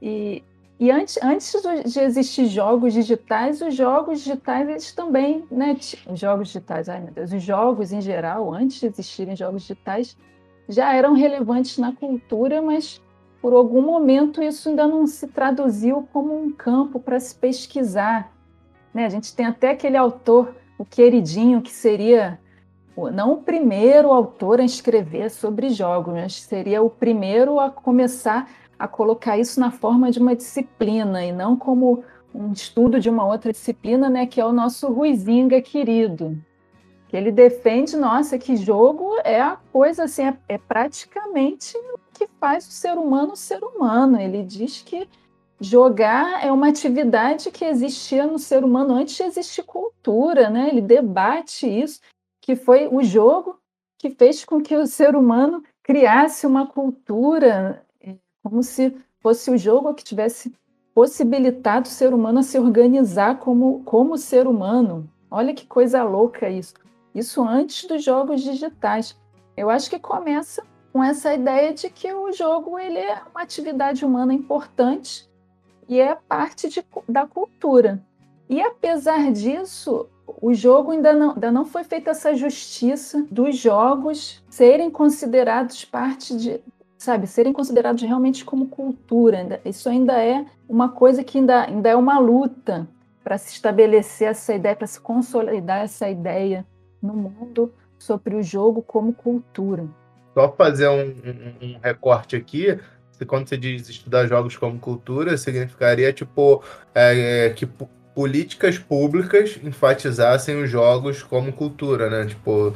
E, e antes, antes de existir jogos digitais, os jogos digitais, eles também, né? Os jogos digitais, ai meu Deus, os jogos em geral, antes de existirem jogos digitais, já eram relevantes na cultura, mas por algum momento isso ainda não se traduziu como um campo para se pesquisar. Né? A gente tem até aquele autor, o queridinho, que seria não o primeiro autor a escrever sobre jogos, mas seria o primeiro a começar a colocar isso na forma de uma disciplina e não como um estudo de uma outra disciplina, né, que é o nosso Ruizinga querido. Que ele defende, nossa, que jogo é a coisa assim, é, é praticamente que faz o ser humano ser humano. Ele diz que jogar é uma atividade que existia no ser humano antes de existir cultura, né? Ele debate isso, que foi o jogo que fez com que o ser humano criasse uma cultura, é, como se fosse o jogo que tivesse possibilitar do ser humano a se organizar como, como ser humano. Olha que coisa louca isso. Isso antes dos jogos digitais. Eu acho que começa com essa ideia de que o jogo ele é uma atividade humana importante e é parte de, da cultura. E apesar disso, o jogo ainda não, ainda não foi feita essa justiça dos jogos serem considerados parte de, sabe, serem considerados realmente como cultura. Isso ainda é uma coisa que ainda, ainda é uma luta para se estabelecer essa ideia, para se consolidar essa ideia no mundo sobre o jogo como cultura. Só fazer um, um, um recorte aqui, quando você diz estudar jogos como cultura, significaria tipo é, é, que políticas públicas enfatizassem os jogos como cultura, né? Tipo,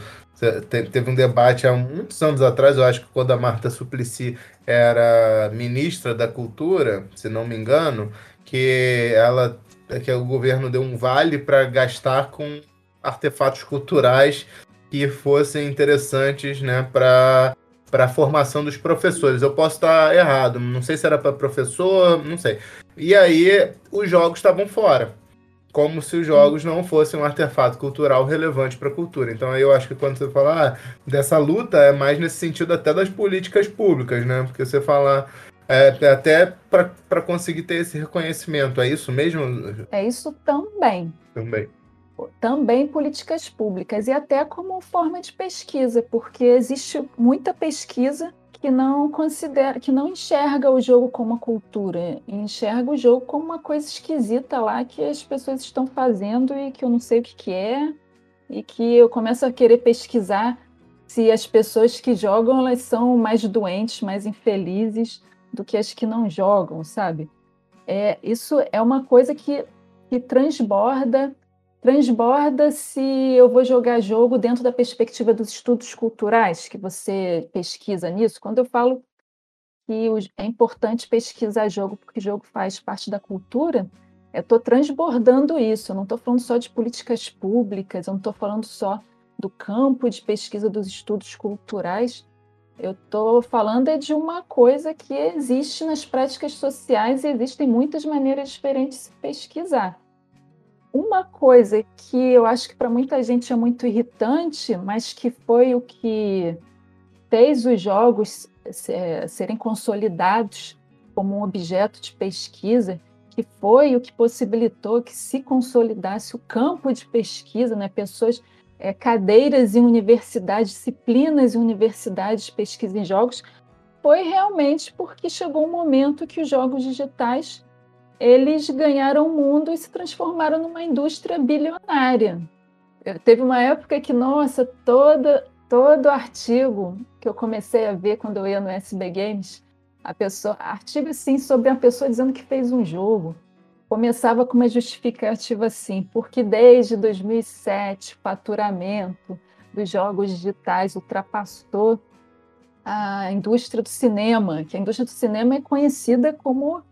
teve um debate há muitos anos atrás, eu acho que quando a Marta Suplicy era ministra da Cultura, se não me engano, que ela que o governo deu um vale para gastar com artefatos culturais que fossem interessantes né, para para a formação dos professores. Eu posso estar errado, não sei se era para professor, não sei. E aí os jogos estavam fora, como se os jogos não fossem um artefato cultural relevante para a cultura. Então aí eu acho que quando você fala ah, dessa luta é mais nesse sentido até das políticas públicas, né? Porque você fala é, até para conseguir ter esse reconhecimento, é isso mesmo? É isso também. Também também políticas públicas e até como forma de pesquisa, porque existe muita pesquisa que não considera, que não enxerga o jogo como uma cultura, enxerga o jogo como uma coisa esquisita lá que as pessoas estão fazendo e que eu não sei o que, que é, e que eu começo a querer pesquisar se as pessoas que jogam elas são mais doentes, mais infelizes do que as que não jogam, sabe? É, isso é uma coisa que, que transborda transborda se eu vou jogar jogo dentro da perspectiva dos estudos culturais, que você pesquisa nisso. Quando eu falo que é importante pesquisar jogo, porque jogo faz parte da cultura, eu estou transbordando isso. Eu não estou falando só de políticas públicas, eu não estou falando só do campo de pesquisa dos estudos culturais. Eu estou falando é de uma coisa que existe nas práticas sociais e existem muitas maneiras diferentes de pesquisar. Uma coisa que eu acho que para muita gente é muito irritante, mas que foi o que fez os jogos é, serem consolidados como um objeto de pesquisa, que foi o que possibilitou que se consolidasse o campo de pesquisa, né? pessoas, é, cadeiras em universidades, disciplinas em universidades de pesquisa em jogos, foi realmente porque chegou um momento que os jogos digitais eles ganharam o mundo e se transformaram numa indústria bilionária. Teve uma época que, nossa, toda, todo artigo que eu comecei a ver quando eu ia no SB Games, a pessoa, artigo assim sobre uma pessoa dizendo que fez um jogo, começava com uma justificativa assim, porque desde 2007 o faturamento dos jogos digitais ultrapassou a indústria do cinema, que a indústria do cinema é conhecida como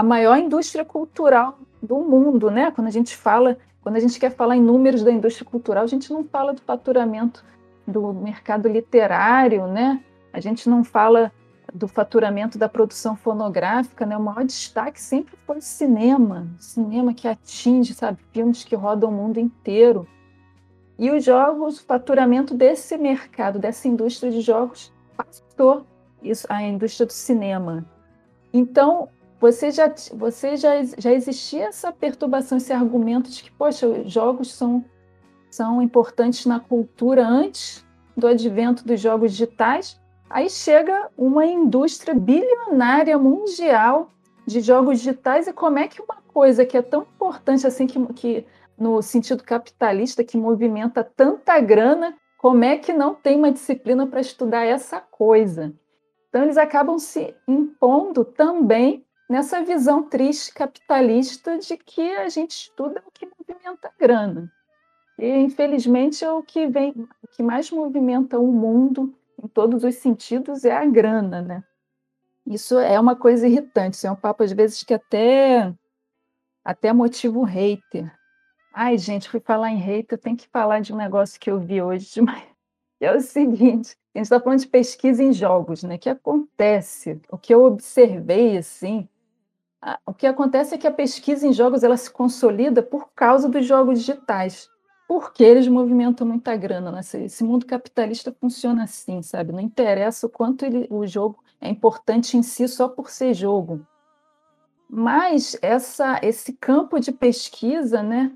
a maior indústria cultural do mundo, né? Quando a gente fala, quando a gente quer falar em números da indústria cultural, a gente não fala do faturamento do mercado literário, né? A gente não fala do faturamento da produção fonográfica, né? O maior destaque sempre foi o cinema, cinema que atinge, sabe, filmes que rodam o mundo inteiro. E os jogos, o faturamento desse mercado, dessa indústria de jogos, passou isso, a indústria do cinema. Então, você já, você já, já existia essa perturbação, esse argumento de que, poxa, jogos são, são importantes na cultura antes do advento dos jogos digitais. Aí chega uma indústria bilionária mundial de jogos digitais e como é que uma coisa que é tão importante assim que, que no sentido capitalista que movimenta tanta grana, como é que não tem uma disciplina para estudar essa coisa? Então eles acabam se impondo também nessa visão triste capitalista de que a gente estuda o que movimenta a grana. E, infelizmente, é o que vem, o que mais movimenta o mundo em todos os sentidos é a grana, né? Isso é uma coisa irritante, isso é um papo às vezes que até até motiva o hater. Ai, gente, fui falar em hater, tem que falar de um negócio que eu vi hoje. É o seguinte, a gente está falando de pesquisa em jogos, né? Que acontece? O que eu observei, assim, o que acontece é que a pesquisa em jogos ela se consolida por causa dos jogos digitais. Porque eles movimentam muita grana. Né? Esse mundo capitalista funciona assim, sabe? Não interessa o quanto ele, o jogo é importante em si só por ser jogo. Mas essa, esse campo de pesquisa, né,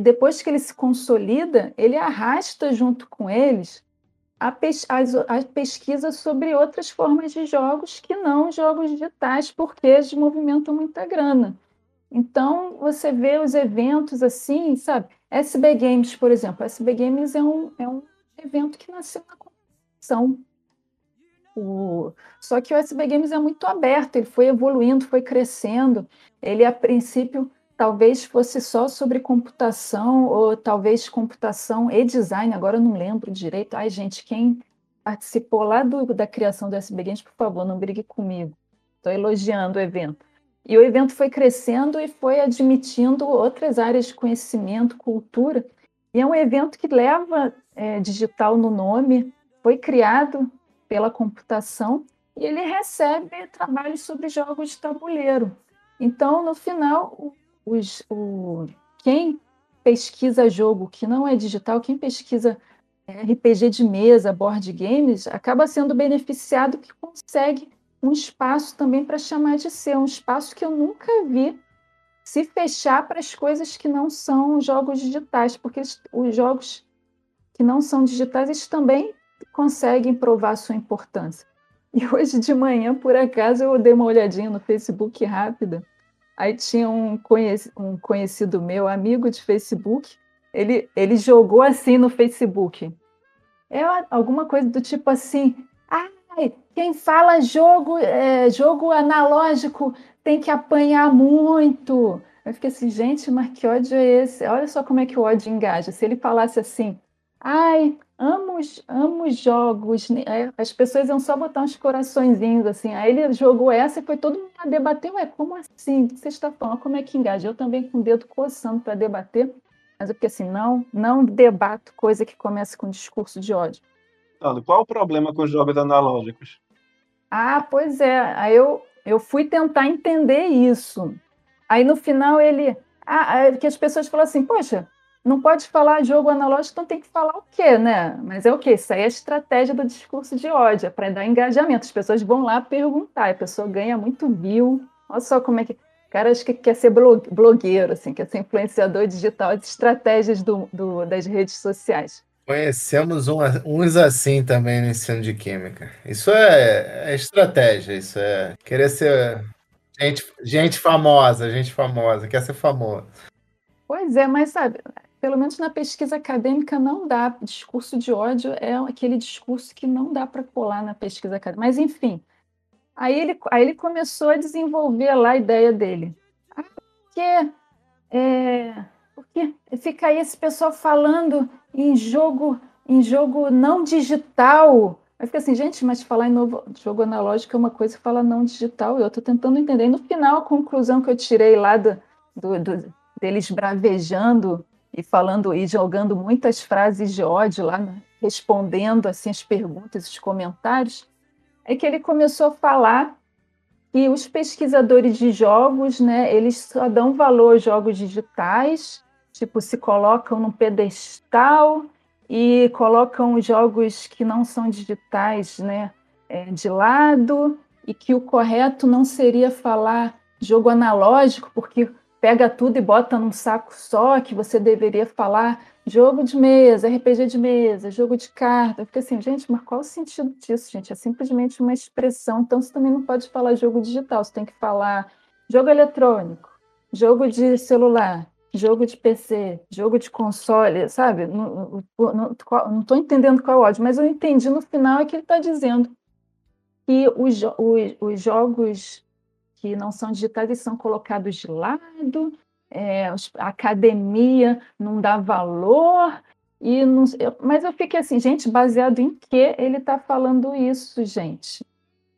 depois que ele se consolida, ele arrasta junto com eles a, pes a, a pesquisa sobre outras formas de jogos que não jogos digitais, porque eles movimentam muita grana. Então, você vê os eventos assim, sabe? SB Games, por exemplo. SB Games é um, é um evento que nasceu na competição. O... Só que o SB Games é muito aberto, ele foi evoluindo, foi crescendo. Ele, a princípio, talvez fosse só sobre computação, ou talvez computação e design, agora eu não lembro direito. Ai, gente, quem participou lá do, da criação do SB Games, por favor, não brigue comigo. Estou elogiando o evento. E o evento foi crescendo e foi admitindo outras áreas de conhecimento, cultura. E é um evento que leva é, digital no nome, foi criado pela computação e ele recebe trabalhos sobre jogos de tabuleiro. Então, no final, os, o, quem pesquisa jogo que não é digital, quem pesquisa RPG de mesa, board games, acaba sendo beneficiado que consegue um espaço também para chamar de seu, um espaço que eu nunca vi se fechar para as coisas que não são jogos digitais, porque os jogos que não são digitais eles também conseguem provar sua importância. E hoje de manhã, por acaso, eu dei uma olhadinha no Facebook rápida Aí tinha um, conheci um conhecido meu, amigo de Facebook, ele, ele jogou assim no Facebook. É alguma coisa do tipo assim, ai, quem fala jogo, é, jogo analógico tem que apanhar muito. Eu fiquei assim, gente, mas que ódio é esse? Olha só como é que o ódio engaja. Se ele falasse assim, ai, amo, amo jogos. Né? É, as pessoas iam só botar uns coraçõezinhos assim. Aí ele jogou essa e foi todo mundo a debater. Ué, como assim? O que você está falando? Como é que engaja? Eu também com o dedo coçando para debater. Mas eu fiquei assim, não, não debato coisa que começa com discurso de ódio. Qual o problema com os jogos analógicos? Ah, pois é. Aí eu, eu fui tentar entender isso. Aí no final ele. Ah, que as pessoas falam assim, poxa, não pode falar jogo analógico, então tem que falar o quê, né? Mas é o quê? Isso aí é a estratégia do discurso de ódio, é para dar engajamento. As pessoas vão lá perguntar, a pessoa ganha muito view. Olha só como é que. O cara acho que quer ser blogueiro, assim, quer ser influenciador digital, as estratégias do, do, das redes sociais. Conhecemos um, uns assim também no ensino de química. Isso é, é estratégia, isso é querer ser gente, gente famosa, gente famosa, quer ser famoso. Pois é, mas sabe, pelo menos na pesquisa acadêmica não dá. Discurso de ódio é aquele discurso que não dá para colar na pesquisa acadêmica. Mas, enfim, aí ele, aí ele começou a desenvolver lá a ideia dele. Ah, porque, é, porque fica aí esse pessoal falando em jogo, em jogo não digital. Aí fica assim, gente, mas falar em novo jogo analógico é uma coisa, falar não digital, eu estou tentando entender. E no final, a conclusão que eu tirei lá do, do, do deles bravejando e falando e jogando muitas frases de ódio lá, né? respondendo assim as perguntas, os comentários, é que ele começou a falar que os pesquisadores de jogos, né, eles só dão valor aos jogos digitais, tipo se colocam num pedestal e colocam os jogos que não são digitais, né, é, de lado e que o correto não seria falar jogo analógico, porque pega tudo e bota num saco só, que você deveria falar jogo de mesa, RPG de mesa, jogo de carta. Fica assim, gente, mas qual o sentido disso, gente? É simplesmente uma expressão. Então você também não pode falar jogo digital, você tem que falar jogo eletrônico, jogo de celular, jogo de PC, jogo de console, sabe? Não estou entendendo qual é o ódio, mas eu entendi no final é que ele está dizendo que os, os, os jogos que não são digitais e são colocados de lado, é, a academia não dá valor, e não, eu, mas eu fiquei assim, gente, baseado em que ele está falando isso, gente?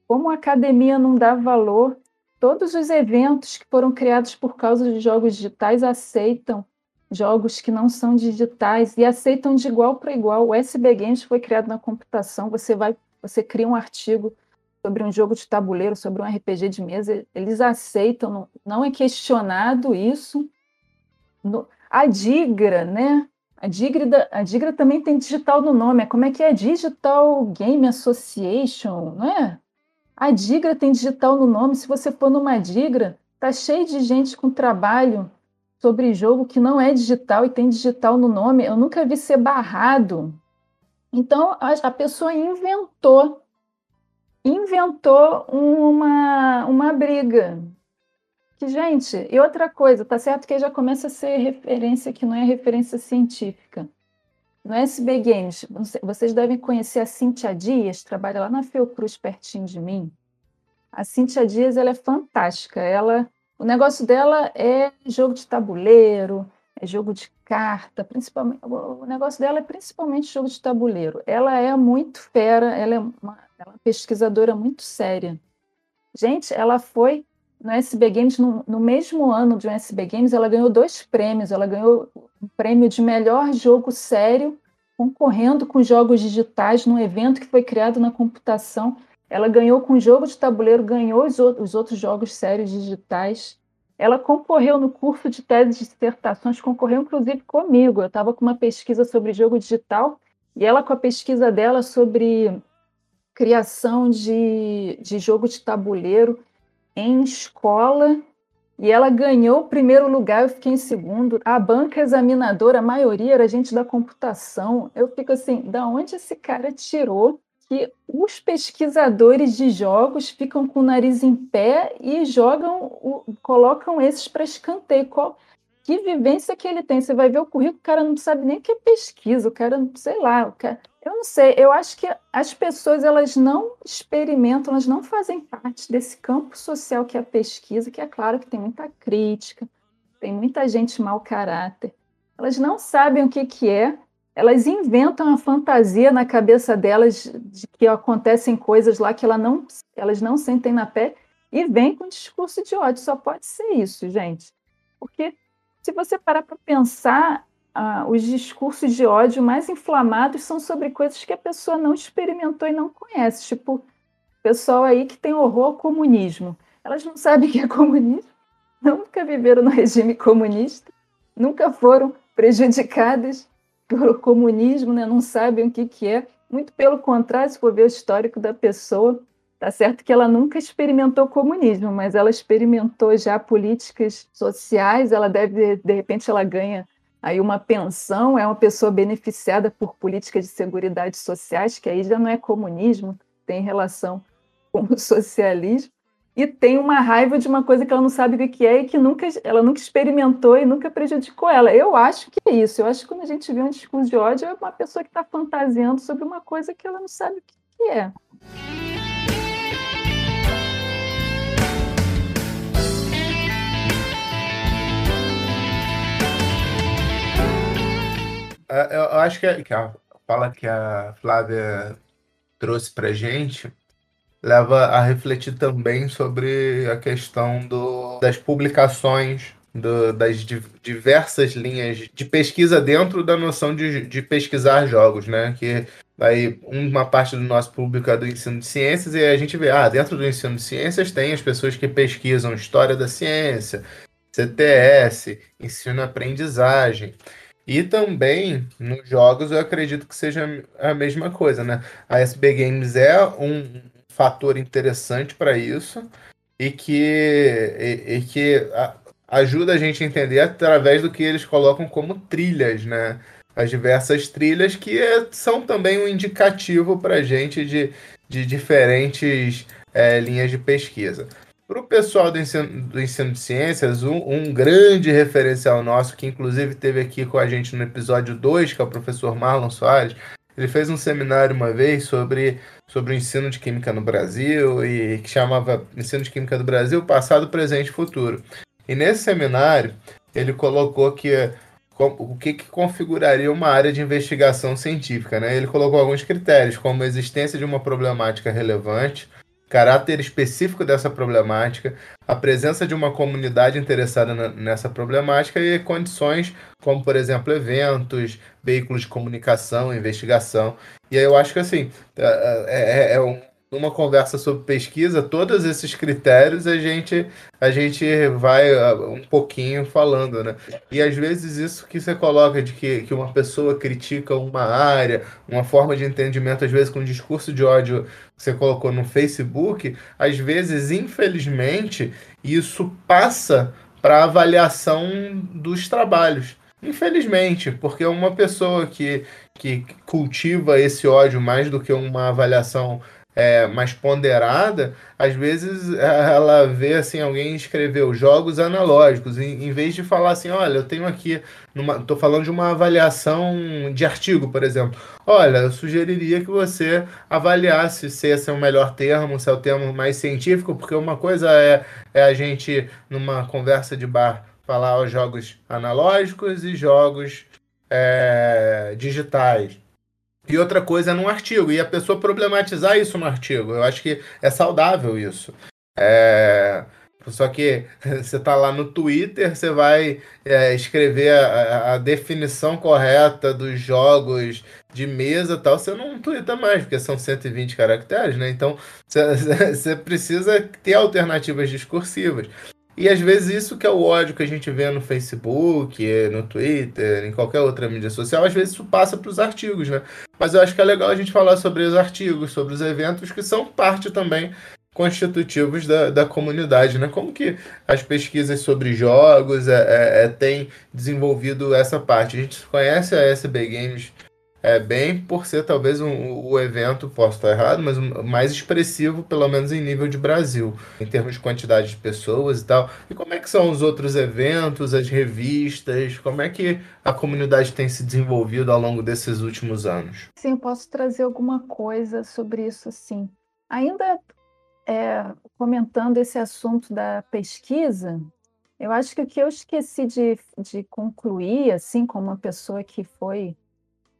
Como a academia não dá valor, todos os eventos que foram criados por causa de jogos digitais aceitam jogos que não são digitais e aceitam de igual para igual. O SB Games foi criado na computação, você vai, você cria um artigo sobre um jogo de tabuleiro, sobre um RPG de mesa, eles aceitam, não, é questionado isso. A Digra, né? A Digra, a Digra também tem digital no nome. Como é que é? Digital Game Association, não é? A Digra tem digital no nome. Se você for numa Digra, tá cheio de gente com trabalho sobre jogo que não é digital e tem digital no nome. Eu nunca vi ser barrado. Então, a, a pessoa inventou inventou uma, uma briga. Que, gente, e outra coisa, tá certo que já começa a ser referência que não é referência científica. No SB Games, vocês devem conhecer a Cintia Dias, trabalha lá na Fiocruz, pertinho de mim. A Cintia Dias, ela é fantástica. Ela, o negócio dela é jogo de tabuleiro, é jogo de carta, principalmente. O negócio dela é principalmente jogo de tabuleiro. Ela é muito fera, ela é uma, ela é uma pesquisadora muito séria. Gente, ela foi no SB Games, no, no, mesmo ano de um SB Games, ela ganhou dois prêmios. Ela ganhou um prêmio de melhor jogo sério, concorrendo com jogos digitais num evento que foi criado na computação. Ela ganhou com jogo de tabuleiro, ganhou os, os outros jogos sérios digitais. Ela concorreu no curso de tese de dissertações, concorreu inclusive comigo. Eu estava com uma pesquisa sobre jogo digital e ela com a pesquisa dela sobre criação de, de jogo de tabuleiro em escola e ela ganhou o primeiro lugar, eu fiquei em segundo. A banca examinadora, a maioria era gente da computação. Eu fico assim, da onde esse cara tirou que os pesquisadores de jogos ficam com o nariz em pé e jogam, colocam esses para escanteio. Qual, que vivência que ele tem? Você vai ver o currículo, o cara não sabe nem o que é pesquisa, o cara, sei lá, cara, eu não sei, eu acho que as pessoas elas não experimentam, elas não fazem parte desse campo social que é a pesquisa, que é claro que tem muita crítica, tem muita gente mau caráter. Elas não sabem o que, que é, elas inventam a fantasia na cabeça delas de que acontecem coisas lá que ela não, elas não sentem na pé e vem com discurso de ódio. Só pode ser isso, gente. Porque se você parar para pensar, ah, os discursos de ódio mais inflamados são sobre coisas que a pessoa não experimentou e não conhece. Tipo, pessoal aí que tem horror ao comunismo. Elas não sabem o que é comunismo, nunca viveram no regime comunista, nunca foram prejudicadas pelo comunismo, né? não sabem o que, que é. Muito pelo contrário, se for ver o histórico da pessoa, tá certo que ela nunca experimentou comunismo, mas ela experimentou já políticas sociais, ela deve, de repente, ela ganha Aí uma pensão é uma pessoa beneficiada por políticas de seguridade sociais, que aí já não é comunismo, tem relação com o socialismo, e tem uma raiva de uma coisa que ela não sabe o que é e que nunca, ela nunca experimentou e nunca prejudicou ela. Eu acho que é isso. Eu acho que quando a gente vê um discurso de ódio, é uma pessoa que está fantasiando sobre uma coisa que ela não sabe o que é. É, eu acho que a, que a fala que a Flávia trouxe para gente leva a refletir também sobre a questão do, das publicações, do, das diversas linhas de pesquisa dentro da noção de, de pesquisar jogos, né? Que aí uma parte do nosso público é do ensino de ciências e a gente vê, ah, dentro do ensino de ciências tem as pessoas que pesquisam história da ciência, CTS, ensino-aprendizagem. E também nos jogos eu acredito que seja a mesma coisa, né? A SB Games é um fator interessante para isso e que, e, e que a, ajuda a gente a entender através do que eles colocam como trilhas, né? As diversas trilhas que é, são também um indicativo para a gente de, de diferentes é, linhas de pesquisa. Para o pessoal do ensino, do ensino de ciências, um, um, grande referencial nosso, que inclusive teve aqui com a gente no episódio 2, que é o professor Marlon Soares, ele fez um seminário uma vez sobre, sobre o ensino de química no Brasil, e que chamava Ensino de Química do Brasil, Passado, Presente e Futuro. E nesse seminário, ele colocou que o que, que configuraria uma área de investigação científica. Né? Ele colocou alguns critérios, como a existência de uma problemática relevante, caráter específico dessa problemática, a presença de uma comunidade interessada nessa problemática e condições como, por exemplo, eventos, veículos de comunicação, investigação. E aí eu acho que assim é, é, é um, numa conversa sobre pesquisa, todos esses critérios a gente a gente vai ah, um pouquinho falando, né? E às vezes isso que você coloca de que, que uma pessoa critica uma área, uma forma de entendimento, às vezes com um discurso de ódio que você colocou no Facebook, às vezes, infelizmente, isso passa para avaliação dos trabalhos. Infelizmente, porque uma pessoa que, que cultiva esse ódio mais do que uma avaliação é, mais ponderada, às vezes é, ela vê assim alguém escreveu jogos analógicos, em, em vez de falar assim, olha, eu tenho aqui, estou falando de uma avaliação de artigo, por exemplo. Olha, eu sugeriria que você avaliasse se esse é o melhor termo, se é o termo mais científico, porque uma coisa é, é a gente, numa conversa de bar, falar os jogos analógicos e jogos é, digitais. E outra coisa é num artigo, e a pessoa problematizar isso no artigo. Eu acho que é saudável isso. É... Só que (laughs) você está lá no Twitter, você vai é, escrever a, a, definição correta dos jogos de mesa tal, você não twitta mais, porque são 120 caracteres, né? Então (laughs) você precisa ter alternativas discursivas. E às vezes isso que é o ódio que a gente vê no Facebook, no Twitter, em qualquer outra mídia social, às vezes isso passa para os artigos, né? Mas eu acho que é legal a gente falar sobre os artigos, sobre os eventos que são parte também constitutivos da, da comunidade, né? Como que as pesquisas sobre jogos é, é, é têm desenvolvido essa parte? A gente conhece a SB Games é bem por ser talvez um, o evento, posso estar errado, mas mais expressivo, pelo menos em nível de Brasil, em termos de quantidade de pessoas e tal. E como é que são os outros eventos, as revistas, como é que a comunidade tem se desenvolvido ao longo desses últimos anos? Sim, eu posso trazer alguma coisa sobre isso, sim. Ainda é, comentando esse assunto da pesquisa, eu acho que o que eu esqueci de, de concluir, assim, como uma pessoa que foi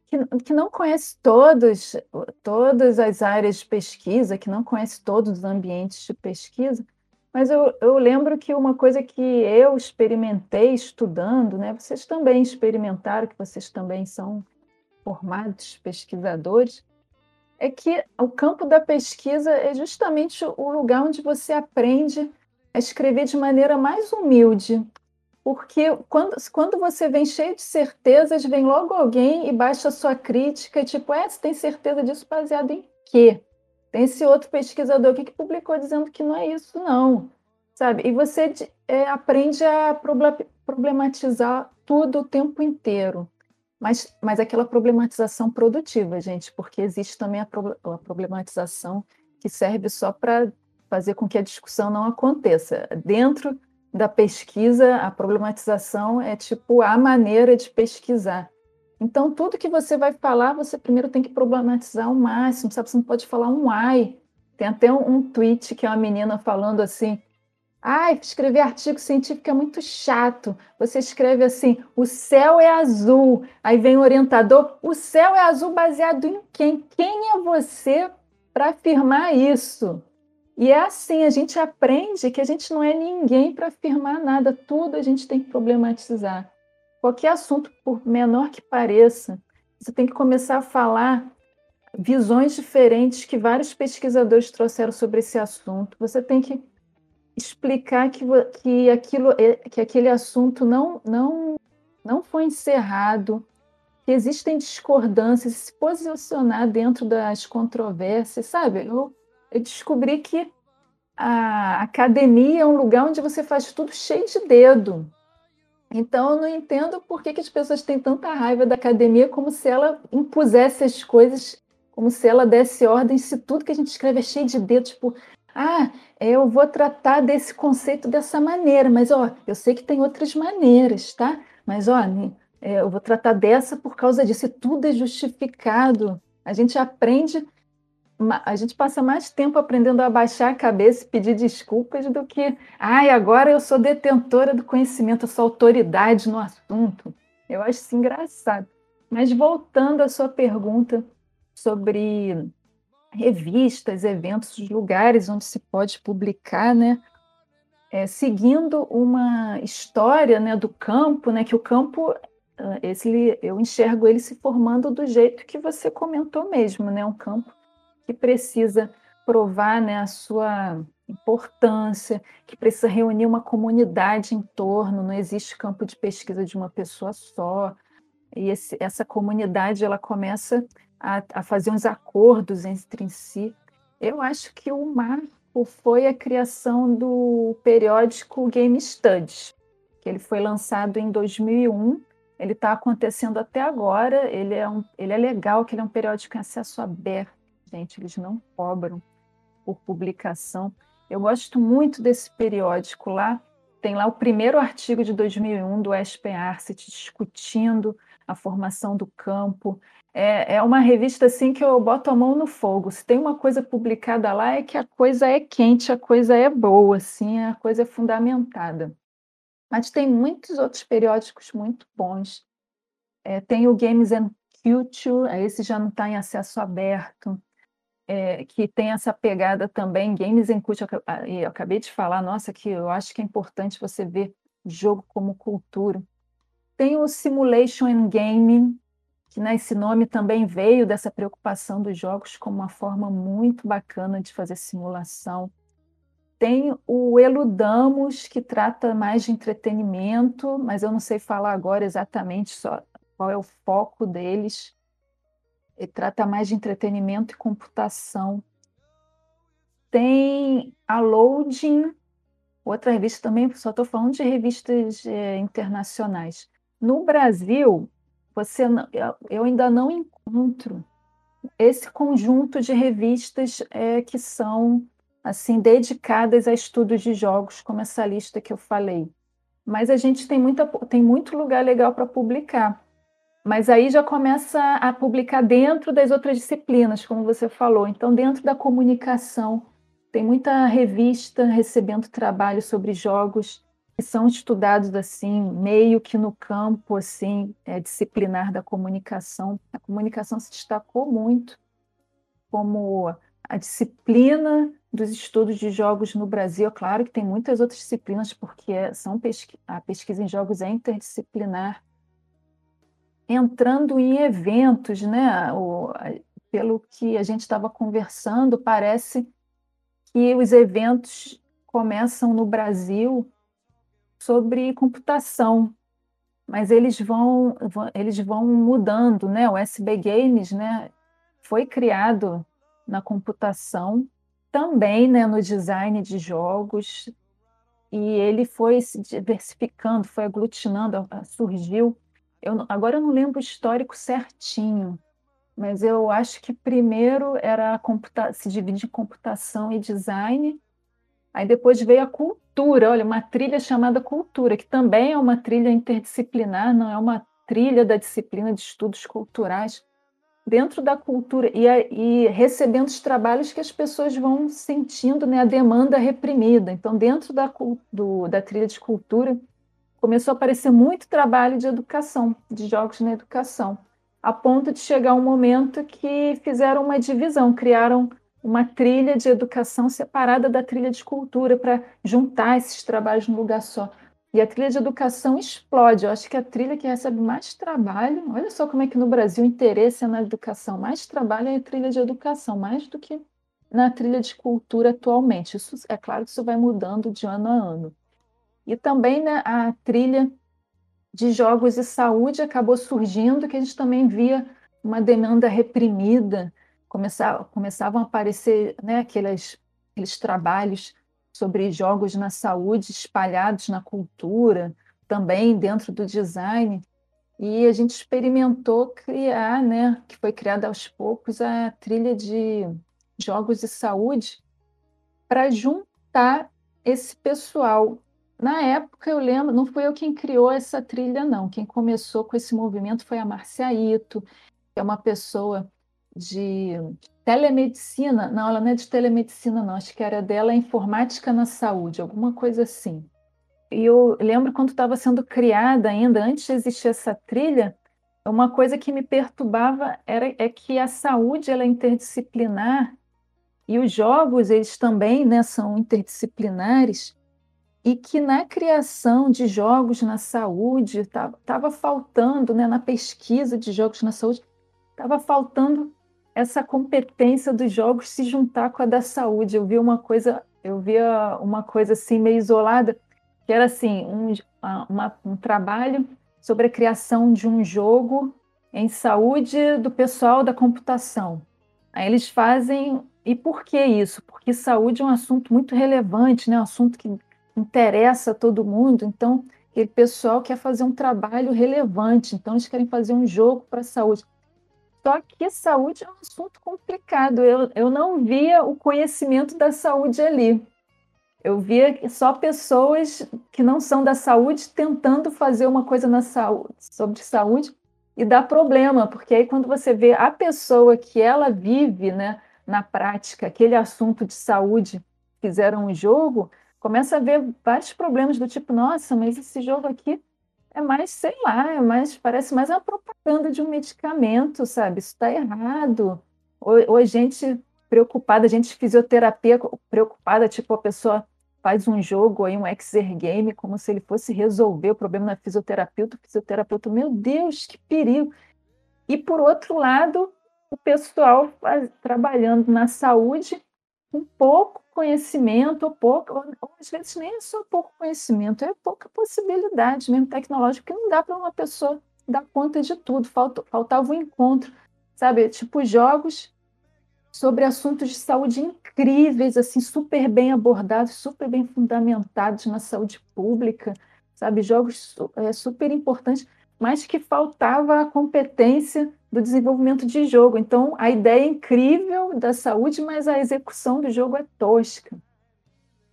que, que não conhece todos, todas as áreas de pesquisa, que não conhece todos os ambientes de pesquisa, mas eu, eu lembro que uma coisa que eu experimentei estudando, né, vocês também experimentaram, que vocês também são formados pesquisadores, é que o campo da pesquisa é justamente o lugar onde você aprende a escrever de maneira mais humilde, porque quando, quando você vem cheio de certezas, vem logo alguém e baixa a sua crítica, tipo, é, você tem certeza disso baseado em quê? Tem esse outro pesquisador aqui que publicou dizendo que não é isso, não. Sabe? E você é, aprende a problematizar tudo o tempo inteiro. Mas, mas aquela problematização produtiva, gente, porque existe também a, pro, a problematização que serve só para fazer com que a discussão não aconteça. Dentro da pesquisa, a problematização é tipo a maneira de pesquisar. Então, tudo que você vai falar, você primeiro tem que problematizar ao máximo, sabe? Você não pode falar um ai. Tem até um, um tweet que é uma menina falando assim: ai, escrever artigo científico é muito chato. Você escreve assim: o céu é azul. Aí vem o orientador: o céu é azul baseado em quem? Quem é você para afirmar isso? E é assim, a gente aprende que a gente não é ninguém para afirmar nada, tudo a gente tem que problematizar. Qualquer assunto, por menor que pareça, você tem que começar a falar visões diferentes que vários pesquisadores trouxeram sobre esse assunto. Você tem que explicar que, que, aquilo, é, que aquele assunto não, não, não foi encerrado, que existem discordâncias, se posicionar dentro das controvérsias, sabe? Eu eu descobri que a academia é um lugar onde você faz tudo cheio de dedo. Então, eu não entendo por que, que as pessoas têm tanta raiva da academia, como se ela impusesse as coisas, como se ela desse ordem, se tudo que a gente escreve é cheio de dedo, tipo, ah, eu vou tratar desse conceito dessa maneira, mas ó, eu sei que tem outras maneiras, tá? Mas ó, é, eu vou tratar dessa por causa disso, e tudo é justificado. A gente aprende a gente passa mais tempo aprendendo a baixar a cabeça e pedir desculpas do que, ai, agora eu sou detentora do conhecimento, eu sou autoridade no assunto. Eu acho isso engraçado. Mas voltando à sua pergunta sobre revistas, eventos, lugares onde se pode publicar, né? É, seguindo uma história né, do campo, né, que o campo, ah, esse, eu enxergo ele se formando do jeito que você comentou mesmo, né, um campo que precisa provar né, a sua importância, que precisa reunir uma comunidade em torno, não existe campo de pesquisa de uma pessoa só. E esse, essa comunidade ela começa a, a fazer uns acordos entre si. Eu acho que o marco foi a criação do periódico Game Studies, que ele foi lançado em 2001. Ele está acontecendo até agora. Ele é, um, ele é legal, que ele é um periódico em acesso aberto. Gente, eles não cobram por publicação. Eu gosto muito desse periódico lá. Tem lá o primeiro artigo de 2001 do Espen Arcet discutindo a formação do campo. É, é uma revista assim que eu boto a mão no fogo. Se tem uma coisa publicada lá é que a coisa é quente, a coisa é boa, assim, a coisa é fundamentada. Mas tem muitos outros periódicos muito bons. É, tem o Games and Culture, esse já não está em acesso aberto é, que tem essa pegada também, games em culture, ah, e eu acabei de falar, nossa, que eu acho que é importante você ver jogo como cultura. Tem o Simulation and Gaming, que né, esse nome também veio dessa preocupação dos jogos como uma forma muito bacana de fazer simulação. Tem o Eludamos, que trata mais de entretenimento, mas eu não sei falar agora exatamente só qual é o foco deles. Trata mais de entretenimento e computação. Tem a Loading, outra revista também, só estou falando de revistas é, internacionais. No Brasil, você não, eu ainda não encontro esse conjunto de revistas é, que são assim dedicadas a estudos de jogos, como essa lista que eu falei. Mas a gente tem, muita, tem muito lugar legal para publicar. Mas aí já começa a publicar dentro das outras disciplinas, como você falou. Então, dentro da comunicação, tem muita revista recebendo trabalho sobre jogos que são estudados assim, meio que no campo assim, é, disciplinar da comunicação. A comunicação se destacou muito como a disciplina dos estudos de jogos no Brasil. Claro que tem muitas outras disciplinas, porque são a pesquisa em jogos é interdisciplinar, entrando em eventos, né? O, pelo que a gente estava conversando, parece que os eventos começam no Brasil sobre computação, mas eles vão, eles vão mudando, né? O SB Games, né, foi criado na computação, também, né, no design de jogos, e ele foi se diversificando, foi aglutinando, surgiu eu, agora eu não lembro o histórico certinho, mas eu acho que primeiro era se divide em computação e design, aí depois veio a cultura, olha, uma trilha chamada cultura, que também é uma trilha interdisciplinar, não é uma trilha da disciplina de estudos culturais, dentro da cultura e, e recebendo os trabalhos que as pessoas vão sentindo, né, a demanda reprimida. Então, dentro da, do, da trilha de cultura, começou a aparecer muito trabalho de educação, de jogos na educação, a ponto de chegar um momento que fizeram uma divisão, criaram uma trilha de educação separada da trilha de cultura para juntar esses trabalhos num lugar só. E a trilha de educação explode. Eu acho que a trilha que recebe mais trabalho, olha só como é que no Brasil o interesse é na educação, mais trabalho é a trilha de educação, mais do que na trilha de cultura atualmente. Isso é claro que isso vai mudando de ano a ano. E também né, a trilha de jogos e saúde acabou surgindo, que a gente também via uma demanda reprimida, começava, começavam a aparecer né, aqueles, aqueles trabalhos sobre jogos na saúde espalhados na cultura, também dentro do design. E a gente experimentou criar, né, que foi criada aos poucos, a trilha de jogos e saúde para juntar esse pessoal na época, eu lembro, não fui eu quem criou essa trilha, não. Quem começou com esse movimento foi a Marcia Ito, que é uma pessoa de telemedicina. Não, ela não é de telemedicina, não. Acho que era dela informática na saúde, alguma coisa assim. E eu lembro quando estava sendo criada ainda, antes de existir essa trilha, uma coisa que me perturbava era é que a saúde ela é interdisciplinar e os jogos eles também né, são interdisciplinares e que na criação de jogos na saúde estava faltando, né, na pesquisa de jogos na saúde, estava faltando essa competência dos jogos se juntar com a da saúde. Eu vi uma coisa, eu via uma coisa assim meio isolada, que era assim, um, uma, um trabalho sobre a criação de um jogo em saúde do pessoal da computação. Aí eles fazem. E por que isso? Porque saúde é um assunto muito relevante, né? um assunto que interessa a todo mundo. Então, aquele pessoal quer fazer um trabalho relevante, então eles querem fazer um jogo para a saúde. Só que saúde é um assunto complicado. Eu, eu não via o conhecimento da saúde ali. Eu via só pessoas que não são da saúde tentando fazer uma coisa na saúde, sobre saúde e dá problema, porque aí quando você vê a pessoa que ela vive, né, na prática, aquele assunto de saúde, fizeram um jogo, começa a ver vários problemas do tipo, nossa, mas esse jogo aqui é mais, sei lá, é mais, parece mais uma propaganda de um medicamento, sabe? Isso está errado. Ou, ou gente preocupada, gente fisioterapia preocupada, tipo, a pessoa faz um jogo aí, um exergame, como se ele fosse resolver o problema na fisioterapeuta, o fisioterapeuta, meu Deus, que perigo. E por outro lado, o pessoal trabalhando na saúde com pouco conhecimento, ou pouco, ou, às vezes nem é só pouco conhecimento, é pouca possibilidade mesmo tecnológica, porque não dá para uma pessoa dar conta de tudo, falta, faltava um encontro, sabe? Tipo, jogos sobre assuntos de saúde incríveis, assim, super bem abordados, super bem fundamentados na saúde pública, sabe? Jogos é, super importantes, mas que faltava a competência do desenvolvimento de jogo. Então, a ideia é incrível da saúde, mas a execução do jogo é tosca.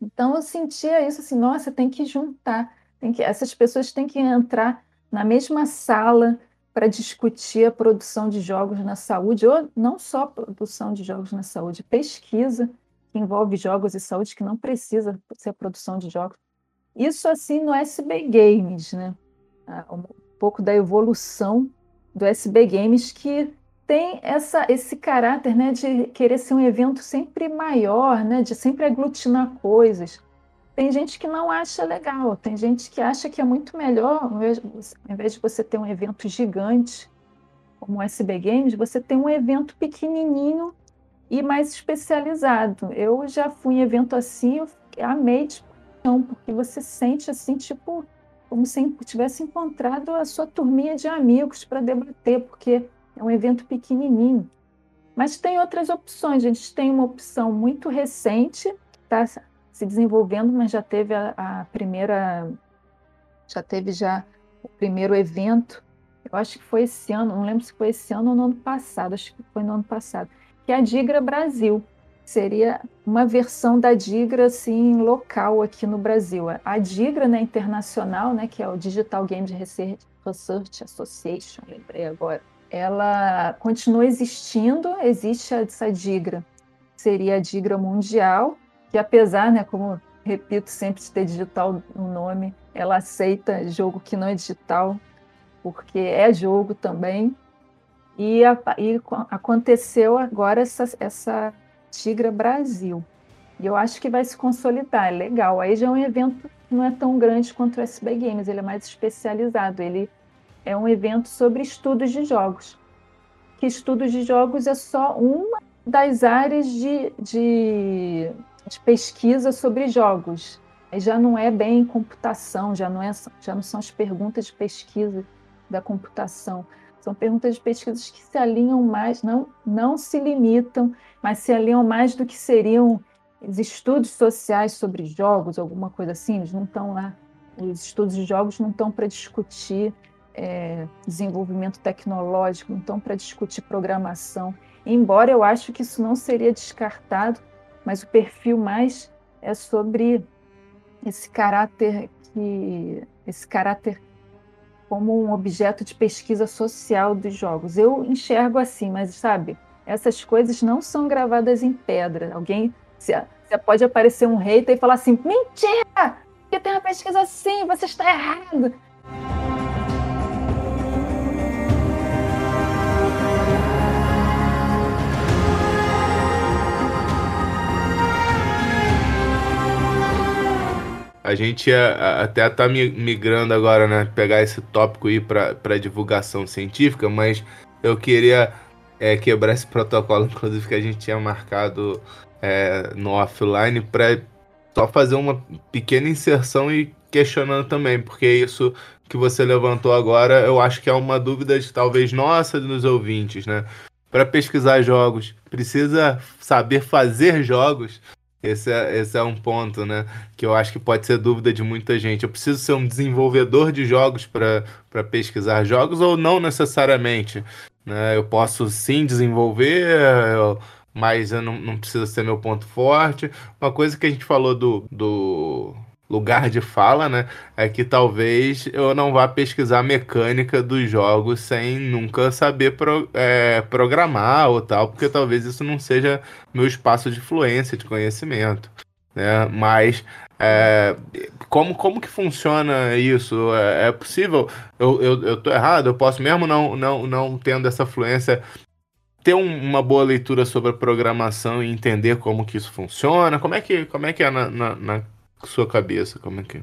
Então, eu sentia isso assim, nossa, tem que juntar, tem que, essas pessoas têm que entrar na mesma sala, para discutir a produção de jogos na saúde, ou não só produção de jogos na saúde, pesquisa que envolve jogos e saúde que não precisa ser produção de jogos. Isso assim no SB Games, né? Ah, um pouco da evolução do SB Games que tem essa, esse caráter né, de querer ser um evento sempre maior, né, de sempre aglutinar coisas. Tem gente que não acha legal, tem gente que acha que é muito melhor, ao invés de você ter um evento gigante, como o SB Games, você tem um evento pequenininho e mais especializado. Eu já fui em evento assim, eu amei de porque você sente assim, tipo, como se tivesse encontrado a sua turminha de amigos para debater, porque é um evento pequenininho. Mas tem outras opções. A gente tem uma opção muito recente, tá? se desenvolvendo, mas já teve a, a primeira, já teve já o primeiro evento. Eu acho que foi esse ano, não lembro se foi esse ano ou no ano passado, acho que foi no ano passado, que é a Digra Brasil. Seria uma versão da Digra assim local aqui no Brasil. A Digra, né, internacional, né, que é o Digital Game Research, Association, lembrei agora. Ela continua existindo, existe essa Digra. Seria a Digra mundial, que apesar, né, como repito sempre de ter digital no nome, ela aceita jogo que não é digital, porque é jogo também. E, a, e aconteceu agora essa, essa Tigra Brasil. E eu acho que vai se consolidar, é legal. Aí já é um evento que não é tão grande quanto o SB Games, ele é mais especializado. Ele é um evento sobre estudos de jogos. Que estudos de jogos é só uma das áreas de, de de pesquisa sobre jogos. Já não é bem computação, já não, é, já não são as perguntas de pesquisa da computação. São perguntas de pesquisa que se alinham mais, não, não se limitam, mas se alinham mais do que seriam os estudos sociais sobre jogos, alguma coisa assim. Eles não estão lá, os estudos de jogos não estão para discutir é, desenvolvimento tecnológico, não estão para discutir programação. Embora eu acho que isso não seria descartado mas o perfil mais é sobre esse caráter que esse caráter como um objeto de pesquisa social dos jogos. Eu enxergo assim, mas sabe, essas coisas não são gravadas em pedra. Alguém você pode aparecer um hater e falar assim: mentira! Porque tem uma pesquisa assim, você está errado. A gente até tá migrando agora, né? Pegar esse tópico aí para divulgação científica, mas eu queria é, quebrar esse (laughs) protocolo, inclusive, que a gente tinha marcado é, no offline, para só fazer uma pequena inserção e questionando também, porque isso que você levantou agora, eu acho que é uma dúvida de talvez nossa dos ouvintes, né? Para pesquisar jogos, precisa saber fazer jogos. Esse é, esse é um ponto, né? Que eu acho que pode ser dúvida de muita gente. Eu preciso ser um desenvolvedor de jogos para pesquisar jogos ou não necessariamente? Né? Eu posso sim desenvolver, eu, mas eu não, não precisa ser meu ponto forte. Uma coisa que a gente falou do, do lugar de fala, né? É que talvez eu não vá pesquisar mecânica dos jogos sem nunca saber pro, é, programar ou tal, porque talvez isso não seja meu espaço de fluência, de conhecimento. Né? Mas é, como, como que funciona isso? É, é possível? Eu, eu, eu tô errado? Eu posso, mesmo não, não, não tendo essa fluência, ter um, uma boa leitura sobre a programação e entender como que isso funciona? Como é que, como é, que é na, na, na sua cabeça? Como é que é?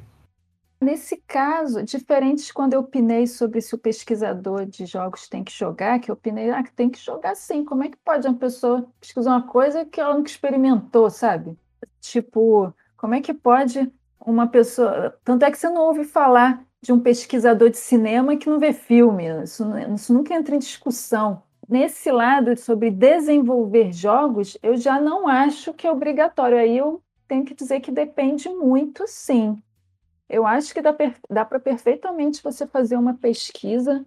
Nesse caso, diferente de quando eu opinei sobre se o pesquisador de jogos tem que jogar, que eu opinei, ah, tem que jogar sim. Como é que pode uma pessoa pesquisar uma coisa que ela nunca experimentou, sabe? Tipo, como é que pode uma pessoa. Tanto é que você não ouve falar de um pesquisador de cinema que não vê filme, isso, isso nunca entra em discussão. Nesse lado sobre desenvolver jogos, eu já não acho que é obrigatório. Aí eu tenho que dizer que depende muito, sim. Eu acho que dá, dá para perfeitamente você fazer uma pesquisa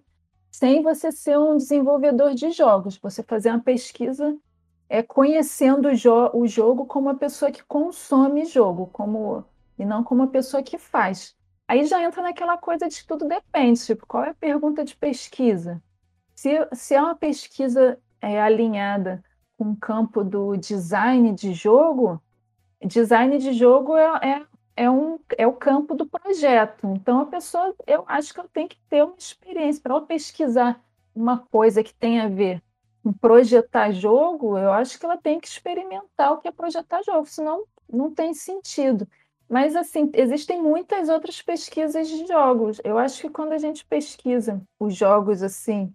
sem você ser um desenvolvedor de jogos. Você fazer uma pesquisa é conhecendo o, jo o jogo como uma pessoa que consome jogo, como e não como uma pessoa que faz. Aí já entra naquela coisa de que tudo depende, tipo, qual é a pergunta de pesquisa? Se, se é uma pesquisa é, alinhada com o campo do design de jogo, design de jogo é, é, é, um, é o campo do projeto. Então, a pessoa, eu acho que ela tem que ter uma experiência. Para ela pesquisar uma coisa que tem a ver com projetar jogo, eu acho que ela tem que experimentar o que é projetar jogo, senão não tem sentido. Mas, assim, existem muitas outras pesquisas de jogos. Eu acho que quando a gente pesquisa os jogos, assim,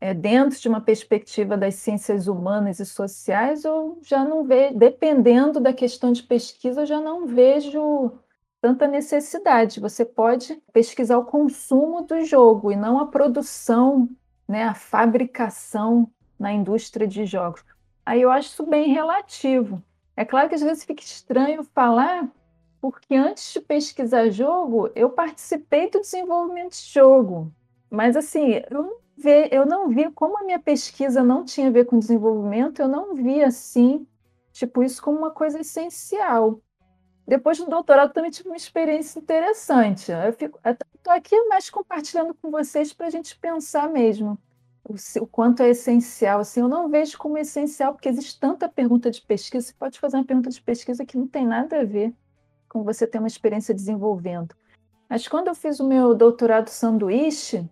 é, dentro de uma perspectiva das ciências humanas e sociais, eu já não vejo, dependendo da questão de pesquisa, eu já não vejo tanta necessidade. Você pode pesquisar o consumo do jogo e não a produção, né, a fabricação na indústria de jogos. Aí eu acho isso bem relativo. É claro que às vezes fica estranho falar, porque antes de pesquisar jogo, eu participei do desenvolvimento de jogo. Mas assim, eu ver, eu não vi, como a minha pesquisa não tinha a ver com desenvolvimento, eu não vi assim, tipo, isso como uma coisa essencial. Depois do doutorado também tive uma experiência interessante. Eu fico, estou aqui mais compartilhando com vocês para a gente pensar mesmo o, o, quanto é essencial. Assim, eu não vejo como essencial, porque existe tanta pergunta de pesquisa. Você pode fazer uma pergunta de pesquisa que não tem nada a ver com você ter uma experiência desenvolvendo. Mas quando eu fiz o meu doutorado sanduíche,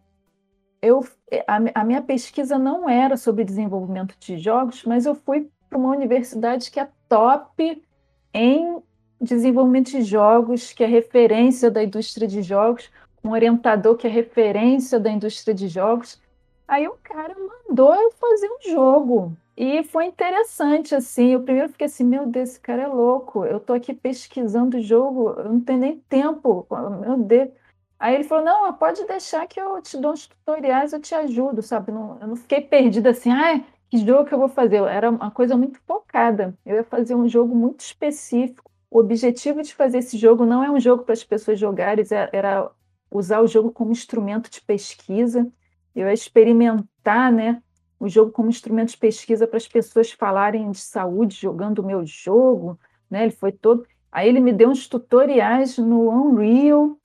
eu, a, a minha pesquisa não era sobre desenvolvimento de jogos, mas eu fui para uma universidade que é top em desenvolvimento de jogos, que é referência da indústria de jogos, um orientador que é referência da indústria de jogos. Aí o cara mandou eu fazer um jogo. E foi interessante, assim. Eu primeiro fiquei assim, meu Deus, esse cara é louco. Eu tô aqui pesquisando o jogo, eu não tenho nem tempo. Meu Deus. Aí ele falou: Não, pode deixar que eu te dou uns tutoriais, eu te ajudo, sabe? Não, eu não fiquei perdida assim, ah, que jogo que eu vou fazer? Era uma coisa muito focada. Eu ia fazer um jogo muito específico. O objetivo de fazer esse jogo não é um jogo para as pessoas jogarem, é, era usar o jogo como instrumento de pesquisa. Eu ia experimentar, né? O jogo como instrumento de pesquisa para as pessoas falarem de saúde jogando o meu jogo, né? Ele foi todo. Aí ele me deu uns tutoriais no Unreal,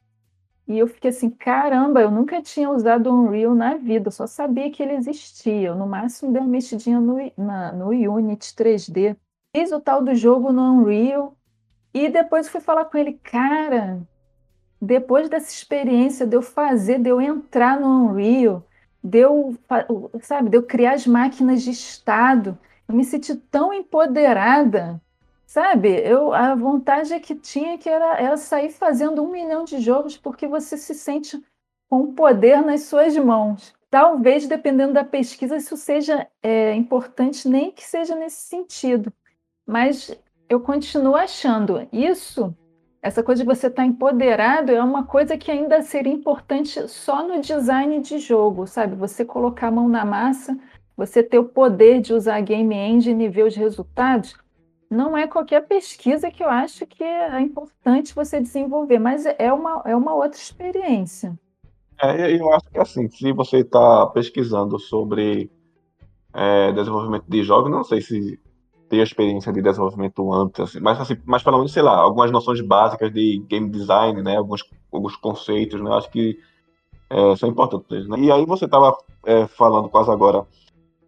e eu fiquei assim, caramba, eu nunca tinha usado o Unreal na vida, eu só sabia que ele existia. Eu, no máximo dei uma mexidinha no, na, no Unity 3D. Fiz o tal do jogo no Unreal e depois fui falar com ele, cara, depois dessa experiência de eu fazer, de eu entrar no Unreal, de eu, sabe, de eu criar as máquinas de estado, eu me senti tão empoderada Sabe, eu, a vontade que tinha que era, era sair fazendo um milhão de jogos porque você se sente com poder nas suas mãos. talvez, dependendo da pesquisa, isso seja é, importante, nem que seja nesse sentido. Mas eu continuo achando isso, essa coisa de você estar empoderado, é uma coisa que ainda seria importante só no design de jogo, sabe? Você colocar a mão na massa, você ter o poder de usar a game engine e ver os resultados. Não é qualquer pesquisa que eu acho que é importante você desenvolver, mas é uma, é uma outra experiência. É, eu acho que assim, se você está pesquisando sobre é, desenvolvimento de jogos, não sei se ter experiência de desenvolvimento antes, assim, mas, assim, mas pelo menos, sei lá, algumas noções básicas de game design, né, alguns, alguns conceitos, né, acho que é, são importantes. Né? E aí você estava é, falando quase agora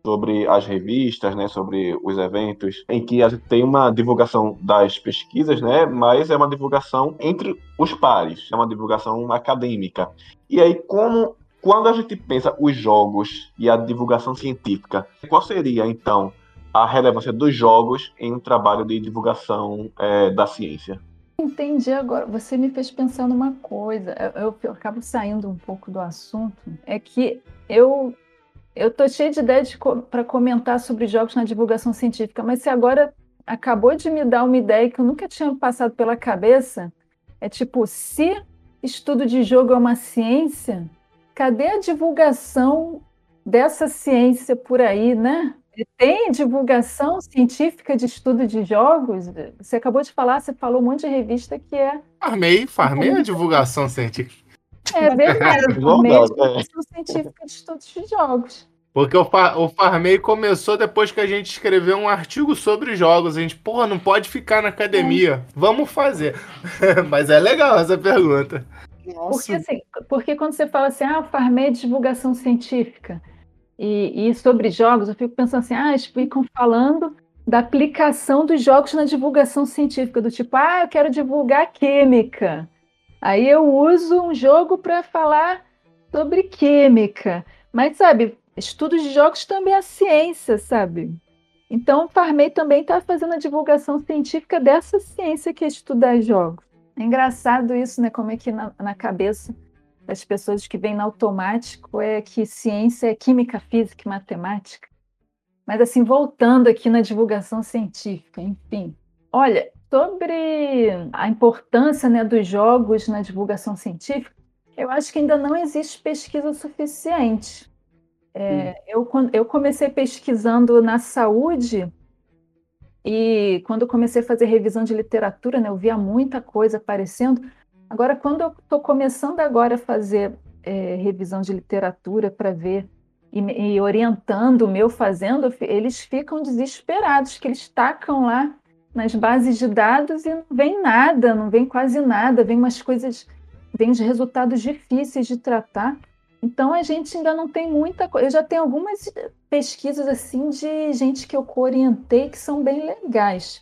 sobre as revistas, né, sobre os eventos, em que a gente tem uma divulgação das pesquisas, né, mas é uma divulgação entre os pares, é uma divulgação acadêmica. E aí, como quando a gente pensa os jogos e a divulgação científica, qual seria então a relevância dos jogos em um trabalho de divulgação é, da ciência. Entendi agora. Você me fez pensar numa coisa. Eu, eu acabo saindo um pouco do assunto. É que eu eu tô cheio de ideias para comentar sobre jogos na divulgação científica, mas se agora acabou de me dar uma ideia que eu nunca tinha passado pela cabeça, é tipo, se estudo de jogo é uma ciência, cadê a divulgação dessa ciência por aí, né? Tem divulgação científica de estudo de jogos? Você acabou de falar, você falou um monte de revista que é. Farmei, farmei a divulgação científica. É verdade, (laughs) a divulgação científica de estudos de jogos. Porque o, Far, o Farmei começou depois que a gente escreveu um artigo sobre jogos. A gente, porra, não pode ficar na academia. É. Vamos fazer. (laughs) Mas é legal essa pergunta. Nossa. Porque, assim, porque quando você fala assim, ah, Farmei divulgação científica, e, e, sobre jogos, eu fico pensando assim, ah, eles ficam falando da aplicação dos jogos na divulgação científica, do tipo, ah, eu quero divulgar química. Aí eu uso um jogo para falar sobre química. Mas, sabe, estudos de jogos também é ciência, sabe? Então, o Farmei também está fazendo a divulgação científica dessa ciência que é estudar jogos. É engraçado isso, né? Como é que na, na cabeça das pessoas que vêm no automático é que ciência é química, física e matemática. Mas assim, voltando aqui na divulgação científica, enfim. Olha, sobre a importância né, dos jogos na divulgação científica, eu acho que ainda não existe pesquisa suficiente. É, eu, eu comecei pesquisando na saúde e quando eu comecei a fazer revisão de literatura, né, eu via muita coisa aparecendo, Agora, quando eu estou começando agora a fazer é, revisão de literatura para ver e, e, orientando o meu fazendo, eles ficam desesperados, que eles tacam lá nas bases de dados e não vem nada, não vem quase nada, vem umas coisas, vem resultados difíceis de tratar. Então a gente ainda não tem muita coisa. Eu já tenho algumas pesquisas assim de gente que eu orientei que são bem legais.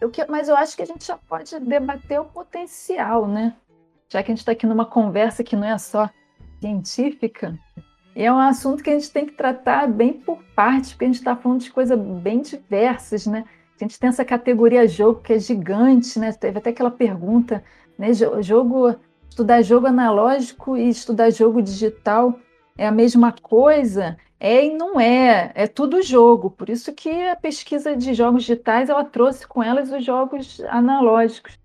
Eu que, mas eu acho que a gente já pode debater o potencial, né? Já que a gente está aqui numa conversa que não é só científica, é um assunto que a gente tem que tratar bem por partes, porque a gente está falando de coisas bem diversas, né? A gente tem essa categoria jogo que é gigante, né? Teve até aquela pergunta, né? Jogo, estudar jogo analógico e estudar jogo digital é a mesma coisa? É e não é, é tudo jogo. Por isso que a pesquisa de jogos digitais ela trouxe com elas os jogos analógicos.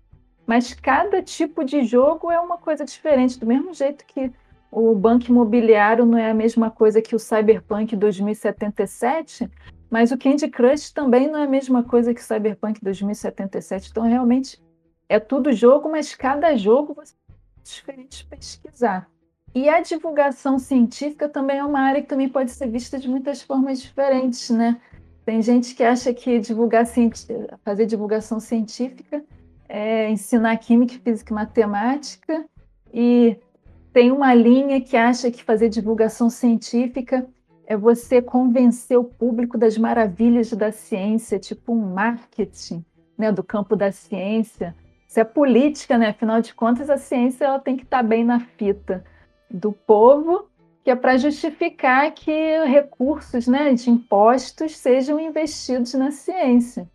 Mas cada tipo de jogo é uma coisa diferente, do mesmo jeito que o banco imobiliário não é a mesma coisa que o Cyberpunk 2077, mas o Candy Crush também não é a mesma coisa que Cyberpunk 2077. Então, realmente, é tudo jogo, mas cada jogo você é diferente pesquisar. E a divulgação científica também é uma área que também pode ser vista de muitas formas diferentes, né? Tem gente que acha que divulgar fazer divulgação científica é ensinar química, física e matemática, e tem uma linha que acha que fazer divulgação científica é você convencer o público das maravilhas da ciência, tipo um marketing né, do campo da ciência. Isso é política, né? Afinal de contas, a ciência ela tem que estar bem na fita do povo, que é para justificar que recursos né, de impostos sejam investidos na ciência.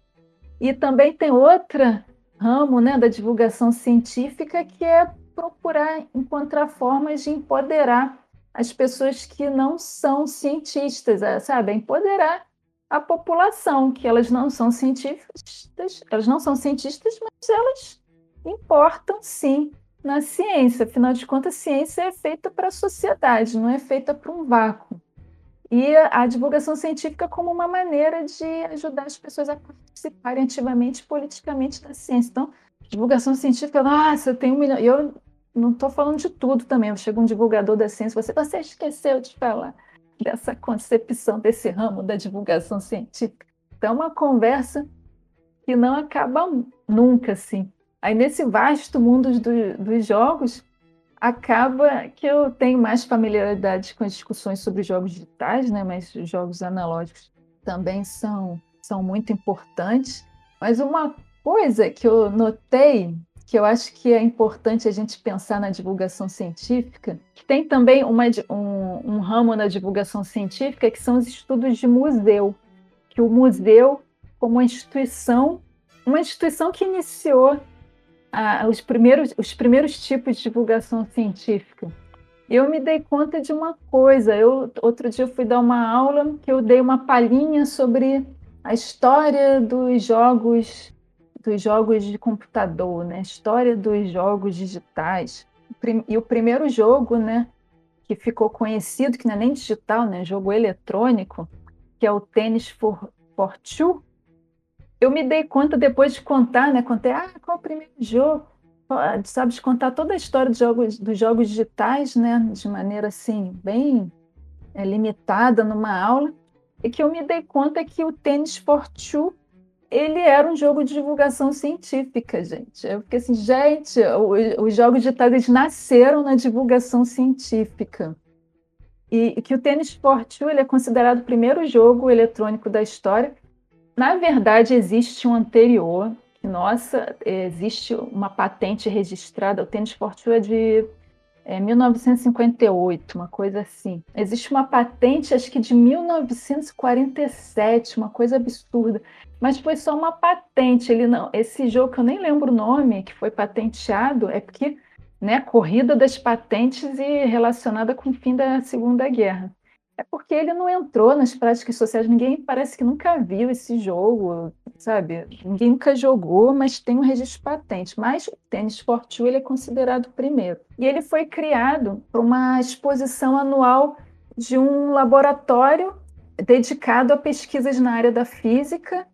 E também tem outra ramo né, da divulgação científica que é procurar encontrar formas de empoderar as pessoas que não são cientistas, sabe? empoderar a população, que elas não são cientistas, elas não são cientistas, mas elas importam sim na ciência. Afinal de contas, a ciência é feita para a sociedade, não é feita para um vácuo. E a divulgação científica como uma maneira de ajudar as pessoas a participarem ativamente politicamente da ciência. Então, divulgação científica, nossa, tenho um milhão. Eu não estou falando de tudo também. Chega um divulgador da ciência, você, você esqueceu de falar dessa concepção desse ramo da divulgação científica. Então, é uma conversa que não acaba nunca, assim. Aí, nesse vasto mundo do, dos jogos, acaba que eu tenho mais familiaridade com as discussões sobre jogos digitais, né? Mas os jogos analógicos também são, são muito importantes. Mas uma coisa que eu notei que eu acho que é importante a gente pensar na divulgação científica, que tem também uma, um, um ramo na divulgação científica que são os estudos de museu, que o museu, como uma instituição, uma instituição que iniciou os, primeiros, os primeiros tipos de divulgação científica. Eu me dei conta de uma coisa. Eu outro dia eu fui dar uma aula que eu dei uma palhinha sobre a história dos jogos dos jogos de computador, né? História dos jogos digitais. E o primeiro jogo, né, que ficou conhecido, que não é nem digital, né, jogo eletrônico, que é o Tênis for, for Two, eu me dei conta depois de contar, né? Contei, ah, qual é o primeiro jogo? Sabe, de contar toda a história dos jogos, dos jogos digitais, né? De maneira assim, bem é, limitada numa aula. E que eu me dei conta que o Tênis for Two ele era um jogo de divulgação científica, gente. Eu fiquei assim, gente, os jogos digitais nasceram na divulgação científica. E que o Tênis Sport 2 ele é considerado o primeiro jogo eletrônico da história. Na verdade, existe um anterior. Nossa, existe uma patente registrada. O Tênis 2 é de é, 1958, uma coisa assim. Existe uma patente, acho que de 1947, uma coisa absurda. Mas foi só uma patente. Ele não, esse jogo que eu nem lembro o nome, que foi patenteado, é porque, né, corrida das patentes e relacionada com o fim da Segunda Guerra. É porque ele não entrou nas práticas sociais. Ninguém parece que nunca viu esse jogo, sabe? Ninguém nunca jogou, mas tem um registro patente. Mas o tênis Fortune ele é considerado o primeiro. E ele foi criado para uma exposição anual de um laboratório dedicado a pesquisas na área da física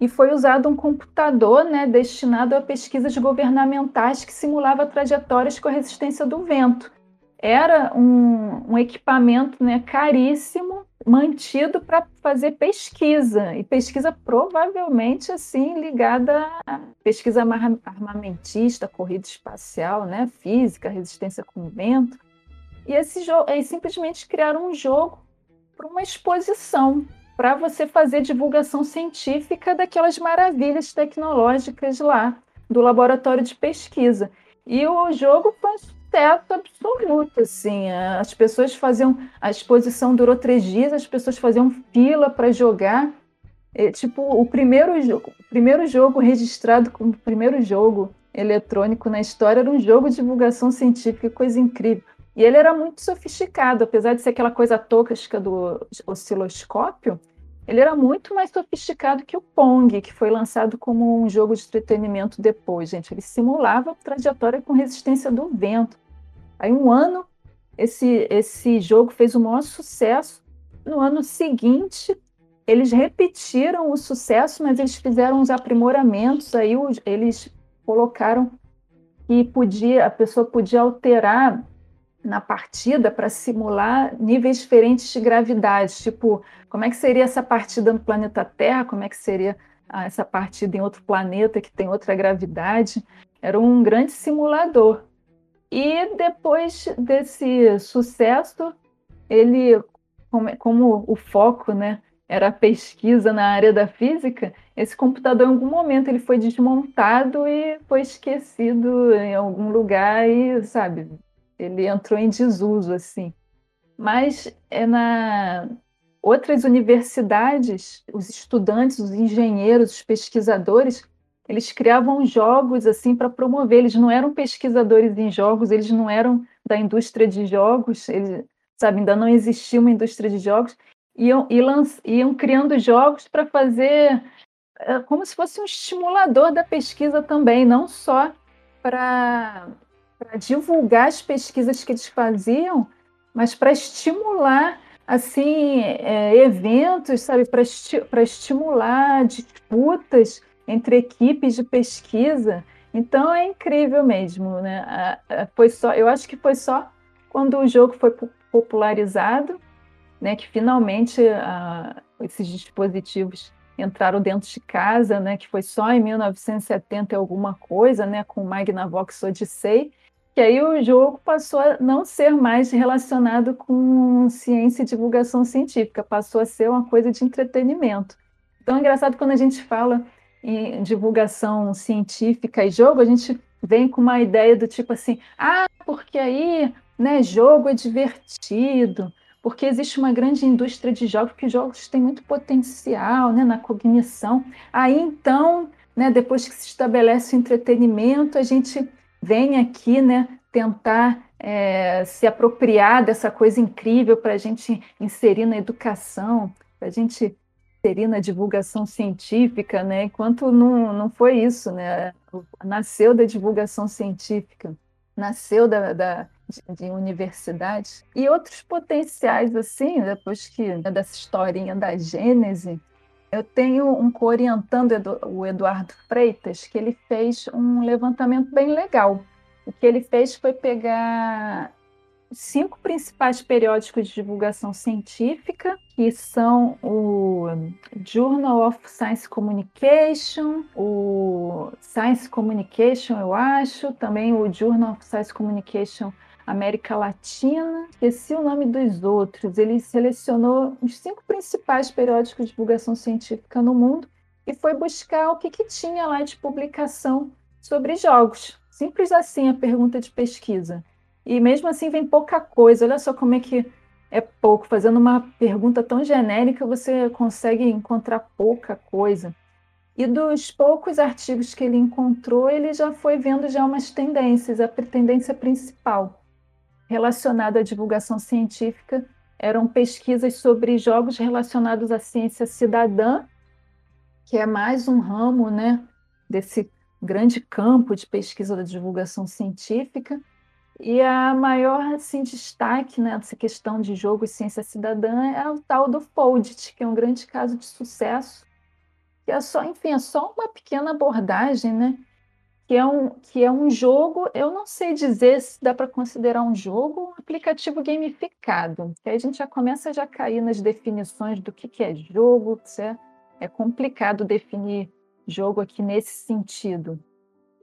e foi usado um computador né, destinado a pesquisas governamentais que simulava trajetórias com a resistência do vento. Era um, um equipamento né, caríssimo, mantido para fazer pesquisa, e pesquisa provavelmente assim ligada à pesquisa armamentista, corrida espacial, né, física, resistência com vento. E esse jogo, eles simplesmente criaram um jogo para uma exposição para você fazer divulgação científica daquelas maravilhas tecnológicas lá do laboratório de pesquisa. E o jogo foi um sucesso absoluto, assim. As pessoas faziam a exposição durou três dias, as pessoas faziam fila para jogar. É, tipo, o primeiro jogo, primeiro jogo registrado como primeiro jogo eletrônico na história era um jogo de divulgação científica, coisa incrível. E ele era muito sofisticado, apesar de ser aquela coisa tosca do osciloscópio, ele era muito mais sofisticado que o Pong, que foi lançado como um jogo de entretenimento depois, gente. Ele simulava trajetória com resistência do vento. Aí, um ano, esse, esse jogo fez o maior sucesso. No ano seguinte, eles repetiram o sucesso, mas eles fizeram uns aprimoramentos. Aí, eles colocaram que podia, a pessoa podia alterar na partida para simular níveis diferentes de gravidade, tipo, como é que seria essa partida no planeta Terra, como é que seria ah, essa partida em outro planeta que tem outra gravidade. Era um grande simulador. E depois desse sucesso, ele, como, como o foco, né, era pesquisa na área da física, esse computador em algum momento ele foi desmontado e foi esquecido em algum lugar e, sabe, ele entrou em desuso assim. Mas é na outras universidades, os estudantes, os engenheiros, os pesquisadores, eles criavam jogos assim para promover. Eles não eram pesquisadores em jogos, eles não eram da indústria de jogos, eles sabe? Ainda não existia uma indústria de jogos. Iam, iam, iam criando jogos para fazer é, como se fosse um estimulador da pesquisa também, não só para divulgar as pesquisas que eles faziam, mas para estimular assim é, eventos, sabe, para esti estimular disputas entre equipes de pesquisa. Então é incrível mesmo, né? Foi só, eu acho que foi só quando o jogo foi popularizado, né, que finalmente esses dispositivos entraram dentro de casa, né, que foi só em 1970 alguma coisa, né, com o Magnavox Odyssey, que aí o jogo passou a não ser mais relacionado com ciência e divulgação científica, passou a ser uma coisa de entretenimento. Então é engraçado quando a gente fala em divulgação científica e jogo, a gente vem com uma ideia do tipo assim, ah, porque aí, né, jogo é divertido, porque existe uma grande indústria de jogos, que jogos têm muito potencial né, na cognição. Aí então, né, depois que se estabelece o entretenimento, a gente vem aqui né, tentar é, se apropriar dessa coisa incrível para a gente inserir na educação, para a gente inserir na divulgação científica, né? enquanto não, não foi isso, né? nasceu da divulgação científica, nasceu da, da de, de universidade. E outros potenciais, assim, depois que né, dessa historinha da Gênese, eu tenho um co-orientando, o Eduardo Freitas, que ele fez um levantamento bem legal. O que ele fez foi pegar cinco principais periódicos de divulgação científica, que são o Journal of Science Communication, o Science Communication, eu acho, também o Journal of Science Communication América Latina, esqueci o nome dos outros. Ele selecionou os cinco principais periódicos de divulgação científica no mundo e foi buscar o que, que tinha lá de publicação sobre jogos. Simples assim a pergunta de pesquisa. E mesmo assim vem pouca coisa. Olha só como é que é pouco. Fazendo uma pergunta tão genérica, você consegue encontrar pouca coisa. E dos poucos artigos que ele encontrou, ele já foi vendo já umas tendências. A tendência principal relacionado à divulgação científica eram pesquisas sobre jogos relacionados à ciência cidadã, que é mais um ramo né, desse grande campo de pesquisa da divulgação científica. E a maior assim, destaque nessa né, questão de jogo e ciência cidadã é o tal do Foldit, que é um grande caso de sucesso, que é só, enfim, é só uma pequena abordagem, né? Que é um, que é um jogo, eu não sei dizer se dá para considerar um jogo um aplicativo gamificado, que aí a gente já começa a já cair nas definições do que, que é jogo, é, é complicado definir jogo aqui nesse sentido.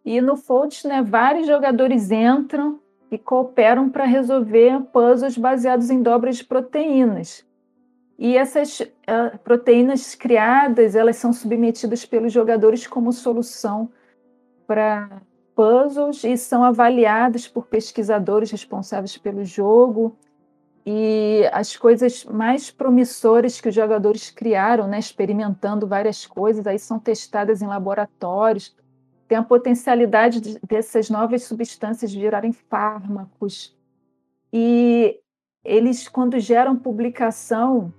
E no Fold, né, vários jogadores entram e cooperam para resolver puzzles baseados em dobras de proteínas. E essas uh, proteínas criadas, elas são submetidas pelos jogadores como solução para puzzles e são avaliadas por pesquisadores responsáveis pelo jogo. E as coisas mais promissoras que os jogadores criaram, né, experimentando várias coisas, aí são testadas em laboratórios. Tem a potencialidade de, dessas novas substâncias virarem fármacos. E eles, quando geram publicação,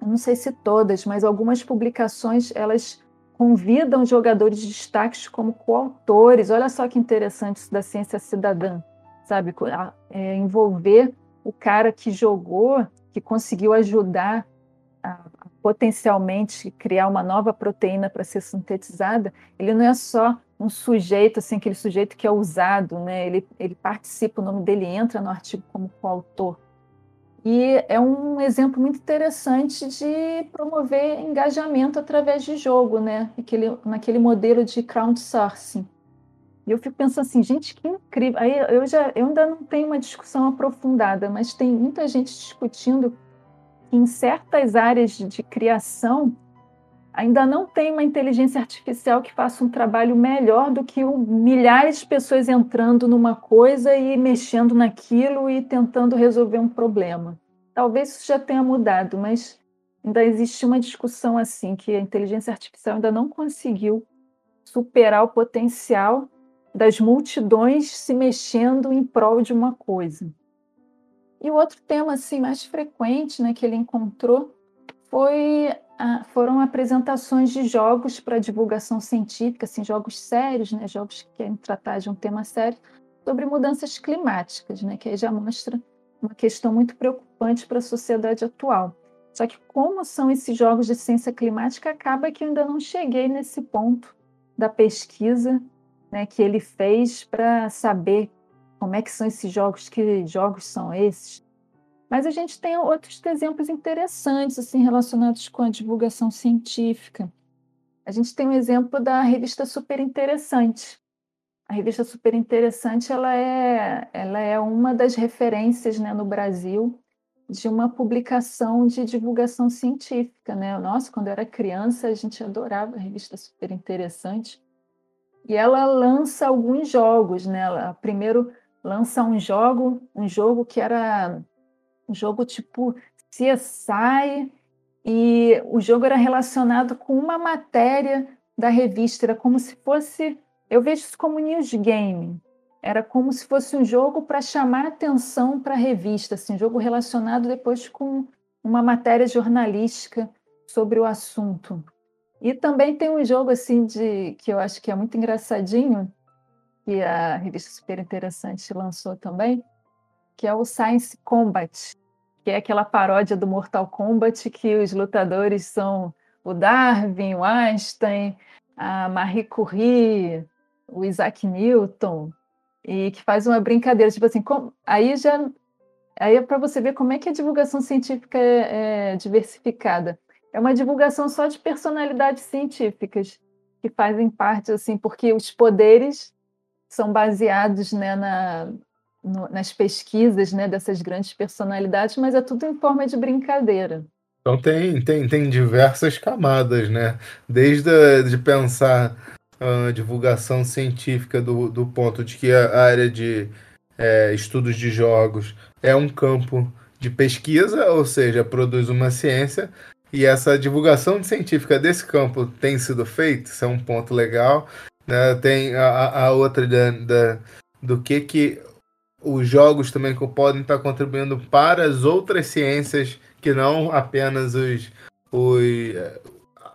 não sei se todas, mas algumas publicações, elas convidam jogadores de destaques como coautores. Olha só que interessante isso da ciência cidadã, sabe? É, envolver o cara que jogou, que conseguiu ajudar a, potencialmente criar uma nova proteína para ser sintetizada. Ele não é só um sujeito, assim, aquele sujeito que é usado, né? Ele, ele participa, o nome dele entra no artigo como coautor. E é um exemplo muito interessante de promover engajamento através de jogo, né? Aquele, naquele modelo de crowdsourcing. E eu fico pensando assim, gente, que incrível. Aí eu já eu ainda não tenho uma discussão aprofundada, mas tem muita gente discutindo que em certas áreas de, de criação ainda não tem uma inteligência artificial que faça um trabalho melhor do que milhares de pessoas entrando numa coisa e mexendo naquilo e tentando resolver um problema. Talvez isso já tenha mudado, mas ainda existe uma discussão assim que a inteligência artificial ainda não conseguiu superar o potencial das multidões se mexendo em prol de uma coisa. E o outro tema assim mais frequente, né, que ele encontrou foi foram apresentações de jogos para divulgação científica, assim, jogos sérios, né, jogos que querem tratar de um tema sério sobre mudanças climáticas, né, que aí já mostra uma questão muito preocupante para a sociedade atual. Só que como são esses jogos de ciência climática, acaba que eu ainda não cheguei nesse ponto da pesquisa né, que ele fez para saber como é que são esses jogos, que jogos são esses. Mas a gente tem outros exemplos interessantes assim relacionados com a divulgação científica. A gente tem um exemplo da revista Super Interessante. A revista Super Interessante ela é, ela é uma das referências né, no Brasil de uma publicação de divulgação científica, né? Nossa, quando eu era criança, a gente adorava a revista super interessante. E ela lança alguns jogos, né? Ela primeiro lança um jogo, um jogo que era um jogo tipo CSI, e o jogo era relacionado com uma matéria da revista, era como se fosse, eu vejo isso como news game, era como se fosse um jogo para chamar atenção para a revista, assim, um jogo relacionado depois com uma matéria jornalística sobre o assunto. E também tem um jogo assim de que eu acho que é muito engraçadinho, que a revista Super Interessante lançou também, que é o Science Combat, que é aquela paródia do Mortal Kombat que os lutadores são o Darwin, o Einstein, a Marie Curie, o Isaac Newton, e que faz uma brincadeira, tipo assim, com, aí já aí é para você ver como é que a divulgação científica é, é, diversificada. É uma divulgação só de personalidades científicas que fazem parte, assim, porque os poderes são baseados né, na, no, nas pesquisas né, dessas grandes personalidades, mas é tudo em forma de brincadeira. Então tem, tem, tem diversas camadas, né? Desde a, de pensar a divulgação científica do, do ponto de que a área de é, estudos de jogos é um campo de pesquisa, ou seja, produz uma ciência, e essa divulgação científica desse campo tem sido feita, isso é um ponto legal. Né? Tem a, a outra da, da, do que, que os jogos também podem estar contribuindo para as outras ciências que não apenas os, os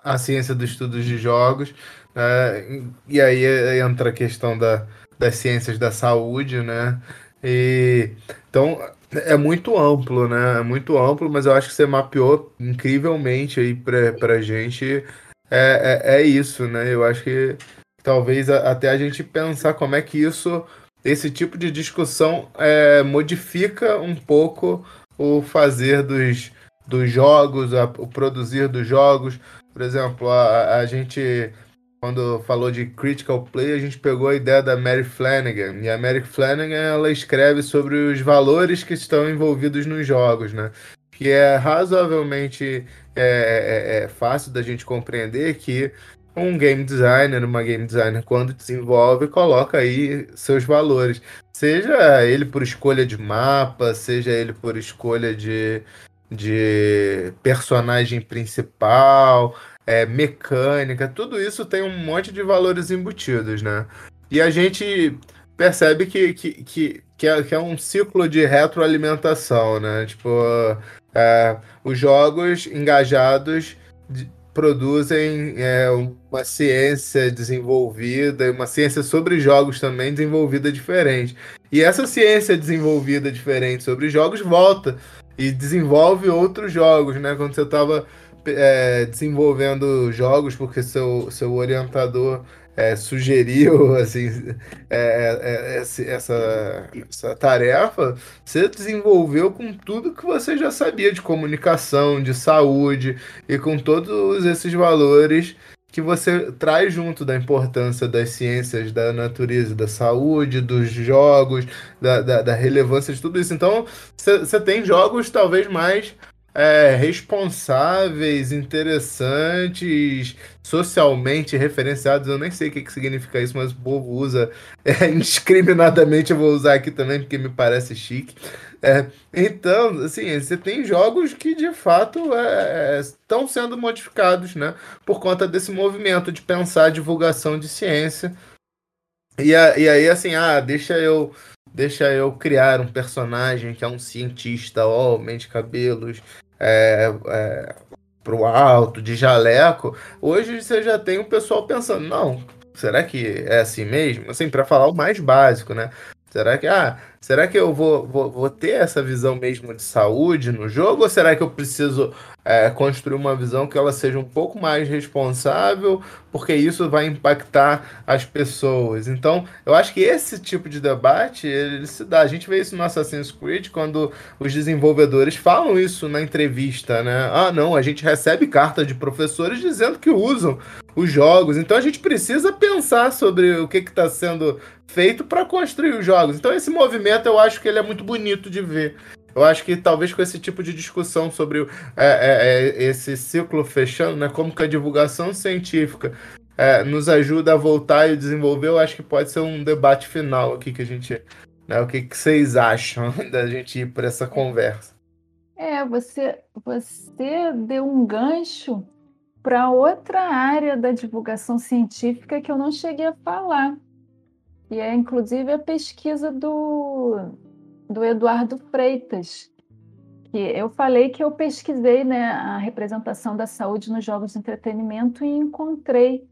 a ciência dos estudos de jogos. Né? E aí entra a questão da, das ciências da saúde, né? E, então é muito amplo, né? É muito amplo, mas eu acho que você mapeou incrivelmente aí para gente. É, é, é, isso, né? Eu acho que talvez até a gente pensar como é que isso, esse tipo de discussão é, modifica um pouco o fazer dos, dos jogos, a, o produzir dos jogos. Por exemplo, a, a gente quando falou de critical play, a gente pegou a ideia da Mary Flanagan. E a Mary Flanagan, ela escreve sobre os valores que estão envolvidos nos jogos, né? Que é razoavelmente é, é, é fácil da gente compreender que um game designer, uma game designer, quando desenvolve, coloca aí seus valores. Seja ele por escolha de mapa, seja ele por escolha de, de personagem principal, é, mecânica, tudo isso tem um monte de valores embutidos, né? E a gente percebe que, que, que, que, é, que é um ciclo de retroalimentação, né? Tipo, é, os jogos engajados produzem é, uma ciência desenvolvida, uma ciência sobre jogos também desenvolvida diferente. E essa ciência desenvolvida diferente sobre jogos volta e desenvolve outros jogos, né? Quando você estava é, desenvolvendo jogos porque seu, seu orientador é, sugeriu (laughs) assim, é, é, é essa, essa tarefa, você desenvolveu com tudo que você já sabia de comunicação, de saúde e com todos esses valores que você traz junto da importância das ciências, da natureza, da saúde, dos jogos, da, da, da relevância de tudo isso. Então, você tem jogos talvez mais é, responsáveis, interessantes, socialmente referenciados. Eu nem sei o que, que significa isso, mas o povo usa (laughs) é, indiscriminadamente. Eu vou usar aqui também porque me parece chique. É, então, assim, você tem jogos que de fato é, estão sendo modificados, né? Por conta desse movimento de pensar a divulgação de ciência E, a, e aí, assim, ah, deixa eu deixa eu criar um personagem que é um cientista, homem de cabelos é, é, pro alto, de jaleco. Hoje você já tem o pessoal pensando, não, será que é assim mesmo? Assim, para falar o mais básico, né? Será que, ah, será que eu vou, vou, vou ter essa visão mesmo de saúde no jogo? Ou será que eu preciso é, construir uma visão que ela seja um pouco mais responsável, porque isso vai impactar as pessoas? Então, eu acho que esse tipo de debate, ele se dá. A gente vê isso no Assassin's Creed, quando os desenvolvedores falam isso na entrevista, né? Ah, não, a gente recebe cartas de professores dizendo que usam os jogos. Então, a gente precisa pensar sobre o que está sendo feito para construir os jogos. Então esse movimento eu acho que ele é muito bonito de ver. Eu acho que talvez com esse tipo de discussão sobre é, é, é, esse ciclo fechando, né, como que a divulgação científica é, nos ajuda a voltar e desenvolver, eu acho que pode ser um debate final aqui que a gente. Né, o que, que vocês acham (laughs) da gente ir por essa conversa? É, você, você deu um gancho para outra área da divulgação científica que eu não cheguei a falar, e é inclusive a pesquisa do, do Eduardo Freitas, que eu falei que eu pesquisei né, a representação da saúde nos jogos de entretenimento e encontrei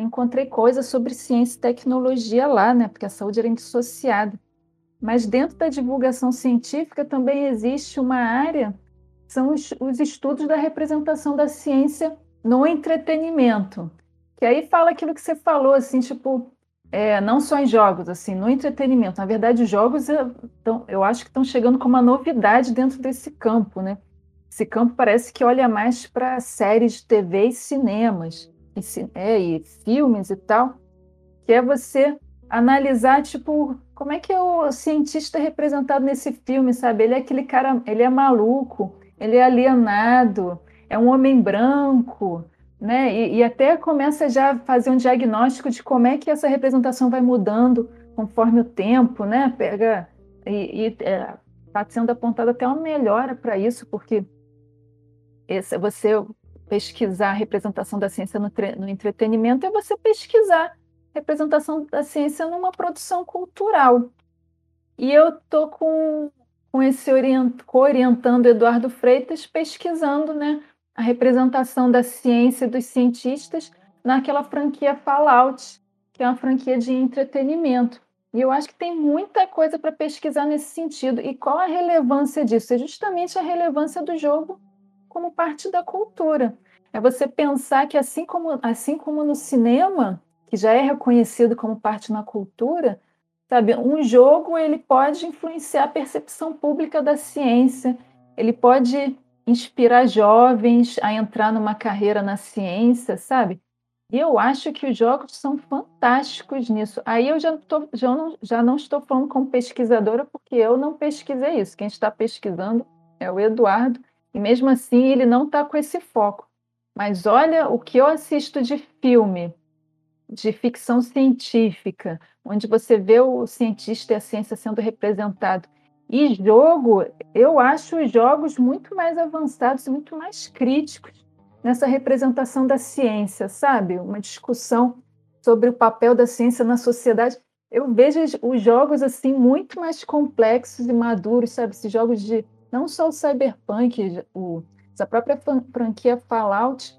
encontrei coisas sobre ciência e tecnologia lá, né, porque a saúde era indissociada. Mas dentro da divulgação científica também existe uma área, são os, os estudos da representação da ciência no entretenimento. Que aí fala aquilo que você falou, assim, tipo, é, não só em jogos, assim, no entretenimento. Na verdade, os jogos eu, tão, eu acho que estão chegando como uma novidade dentro desse campo, né? Esse campo parece que olha mais para séries de TV e cinemas, e, é, e filmes e tal, que é você analisar, tipo, como é que é o cientista representado nesse filme, sabe? Ele é aquele cara, ele é maluco, ele é alienado, é um homem branco, né? E, e, até começa já a fazer um diagnóstico de como é que essa representação vai mudando conforme o tempo, né? Pega e está é, tá sendo apontada até uma melhora para isso, porque esse, você pesquisar a representação da ciência no, no entretenimento é você pesquisar a representação da ciência numa produção cultural. E eu estou com, com esse orient, orientando Eduardo Freitas pesquisando, né? A representação da ciência e dos cientistas naquela franquia Fallout, que é uma franquia de entretenimento. E eu acho que tem muita coisa para pesquisar nesse sentido. E qual a relevância disso? É justamente a relevância do jogo como parte da cultura. É você pensar que assim como, assim como no cinema, que já é reconhecido como parte na cultura, sabe, um jogo ele pode influenciar a percepção pública da ciência, ele pode inspirar jovens a entrar numa carreira na ciência, sabe? E eu acho que os jogos são fantásticos nisso. Aí eu já, tô, já, não, já não estou falando como pesquisadora, porque eu não pesquisei isso. Quem está pesquisando é o Eduardo, e mesmo assim ele não está com esse foco. Mas olha o que eu assisto de filme, de ficção científica, onde você vê o cientista e a ciência sendo representado. E jogo, eu acho os jogos muito mais avançados muito mais críticos nessa representação da ciência, sabe? Uma discussão sobre o papel da ciência na sociedade. Eu vejo os jogos assim muito mais complexos e maduros, sabe? Esses jogos de não só o Cyberpunk, o, essa própria franquia Fallout,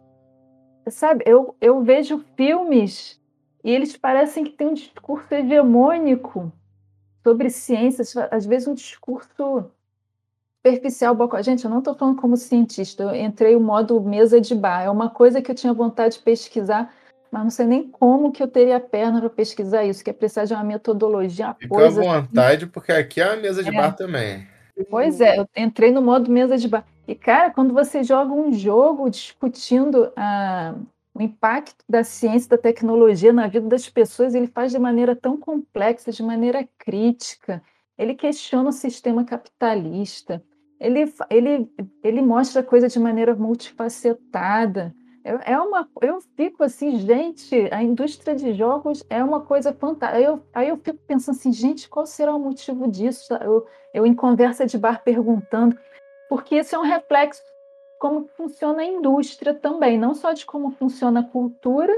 sabe? Eu, eu vejo filmes e eles parecem que têm um discurso hegemônico sobre ciências, às vezes um discurso superficial. Gente, eu não estou falando como cientista, eu entrei o modo mesa de bar. É uma coisa que eu tinha vontade de pesquisar, mas não sei nem como que eu teria perna para pesquisar isso, que é precisar de uma metodologia, uma Fica coisa... à vontade, porque aqui é a mesa de é. bar também. Pois é, eu entrei no modo mesa de bar. E, cara, quando você joga um jogo discutindo a, o impacto da ciência, da tecnologia na vida das pessoas, ele faz de maneira tão complexa, de maneira crítica. Ele questiona o sistema capitalista. Ele, ele, ele mostra a coisa de maneira multifacetada. É, é uma, eu fico assim, gente, a indústria de jogos é uma coisa fantástica. Eu, aí eu fico pensando assim, gente, qual será o motivo disso? Eu, eu em conversa de bar perguntando, porque isso é um reflexo como funciona a indústria também, não só de como funciona a cultura,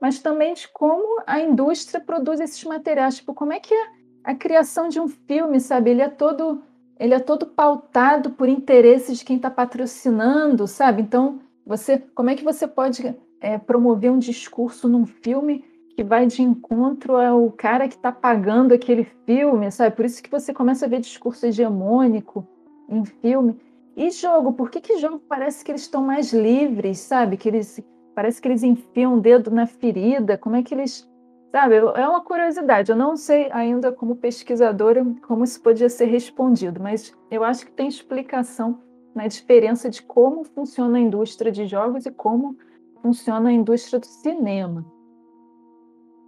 mas também de como a indústria produz esses materiais. Tipo, como é que é a criação de um filme, sabe? Ele é todo ele é todo pautado por interesses de quem está patrocinando, sabe? Então, você, como é que você pode é, promover um discurso num filme que vai de encontro ao cara que está pagando aquele filme, sabe? Por isso que você começa a ver discurso hegemônico em filme. E jogo, por que que jogo parece que eles estão mais livres, sabe? Que eles parece que eles enfiam o dedo na ferida. Como é que eles Sabe, é uma curiosidade. Eu não sei ainda, como pesquisadora, como isso podia ser respondido, mas eu acho que tem explicação na diferença de como funciona a indústria de jogos e como funciona a indústria do cinema.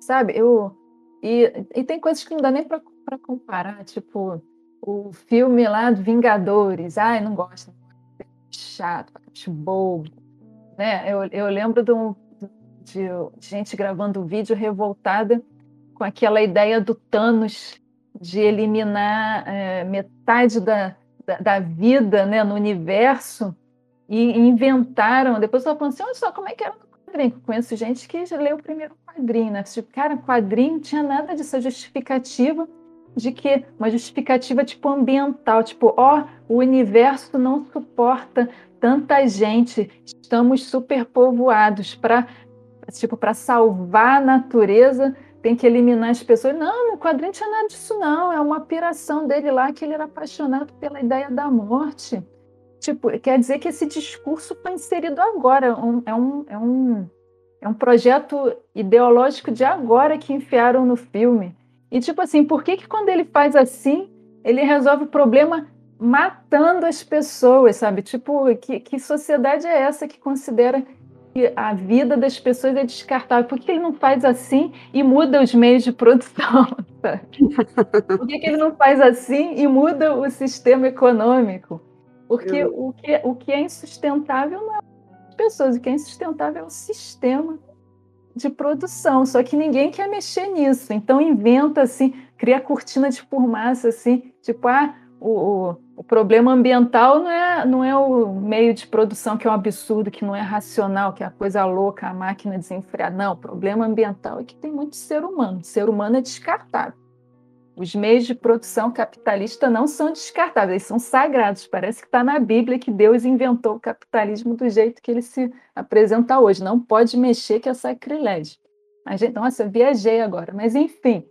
Sabe, eu. E, e tem coisas que não dá nem para comparar, tipo o filme lá do Vingadores. Ai, não gosto. Chato, bobo. Né? Eu, eu lembro de um, de, gente gravando vídeo revoltada com aquela ideia do Thanos de eliminar é, metade da, da, da, vida né, no universo e inventaram. Depois eu falando assim: olha só como é que era no quadrinho. Conheço gente que já leu o primeiro quadrinho, né? Tipo, cara, quadrinho não tinha nada disso, justificativa de que uma justificativa tipo ambiental, tipo, ó, oh, o universo não suporta tanta gente, estamos superpovoados para tipo, para salvar a natureza, tem que eliminar as pessoas. Não, no não tinha nada disso, não. É uma piração dele lá que ele era apaixonado pela ideia da morte. Tipo, quer dizer que esse discurso foi inserido agora. Um, é, um, é, um, é um projeto ideológico de agora que enfiaram no filme. E, tipo assim, por que, que quando ele faz assim, ele resolve o problema matando as pessoas, sabe? Tipo, que, que sociedade é essa que considera que a vida das pessoas é descartável. Por que ele não faz assim e muda os meios de produção? (laughs) Por que, ele não faz assim e muda o sistema econômico? Porque o, que, o que é insustentável não é as pessoas, o que é insustentável é o sistema de produção. Só que ninguém quer mexer nisso. Então inventa assim, cria cortina de fumaça assim, tipo, ah, o, o, o, problema ambiental não é, não é o meio de produção que é um absurdo, que não é racional, que é a coisa louca, a máquina desenfreada. Não, o problema ambiental é que tem muito ser humano. O ser humano é descartável. Os meios de produção capitalista não são descartáveis, são sagrados. Parece que está na Bíblia que Deus inventou o capitalismo do jeito que ele se apresenta hoje. Não pode mexer, que é sacrilégio. Mas, nossa, eu viajei agora. Mas, enfim,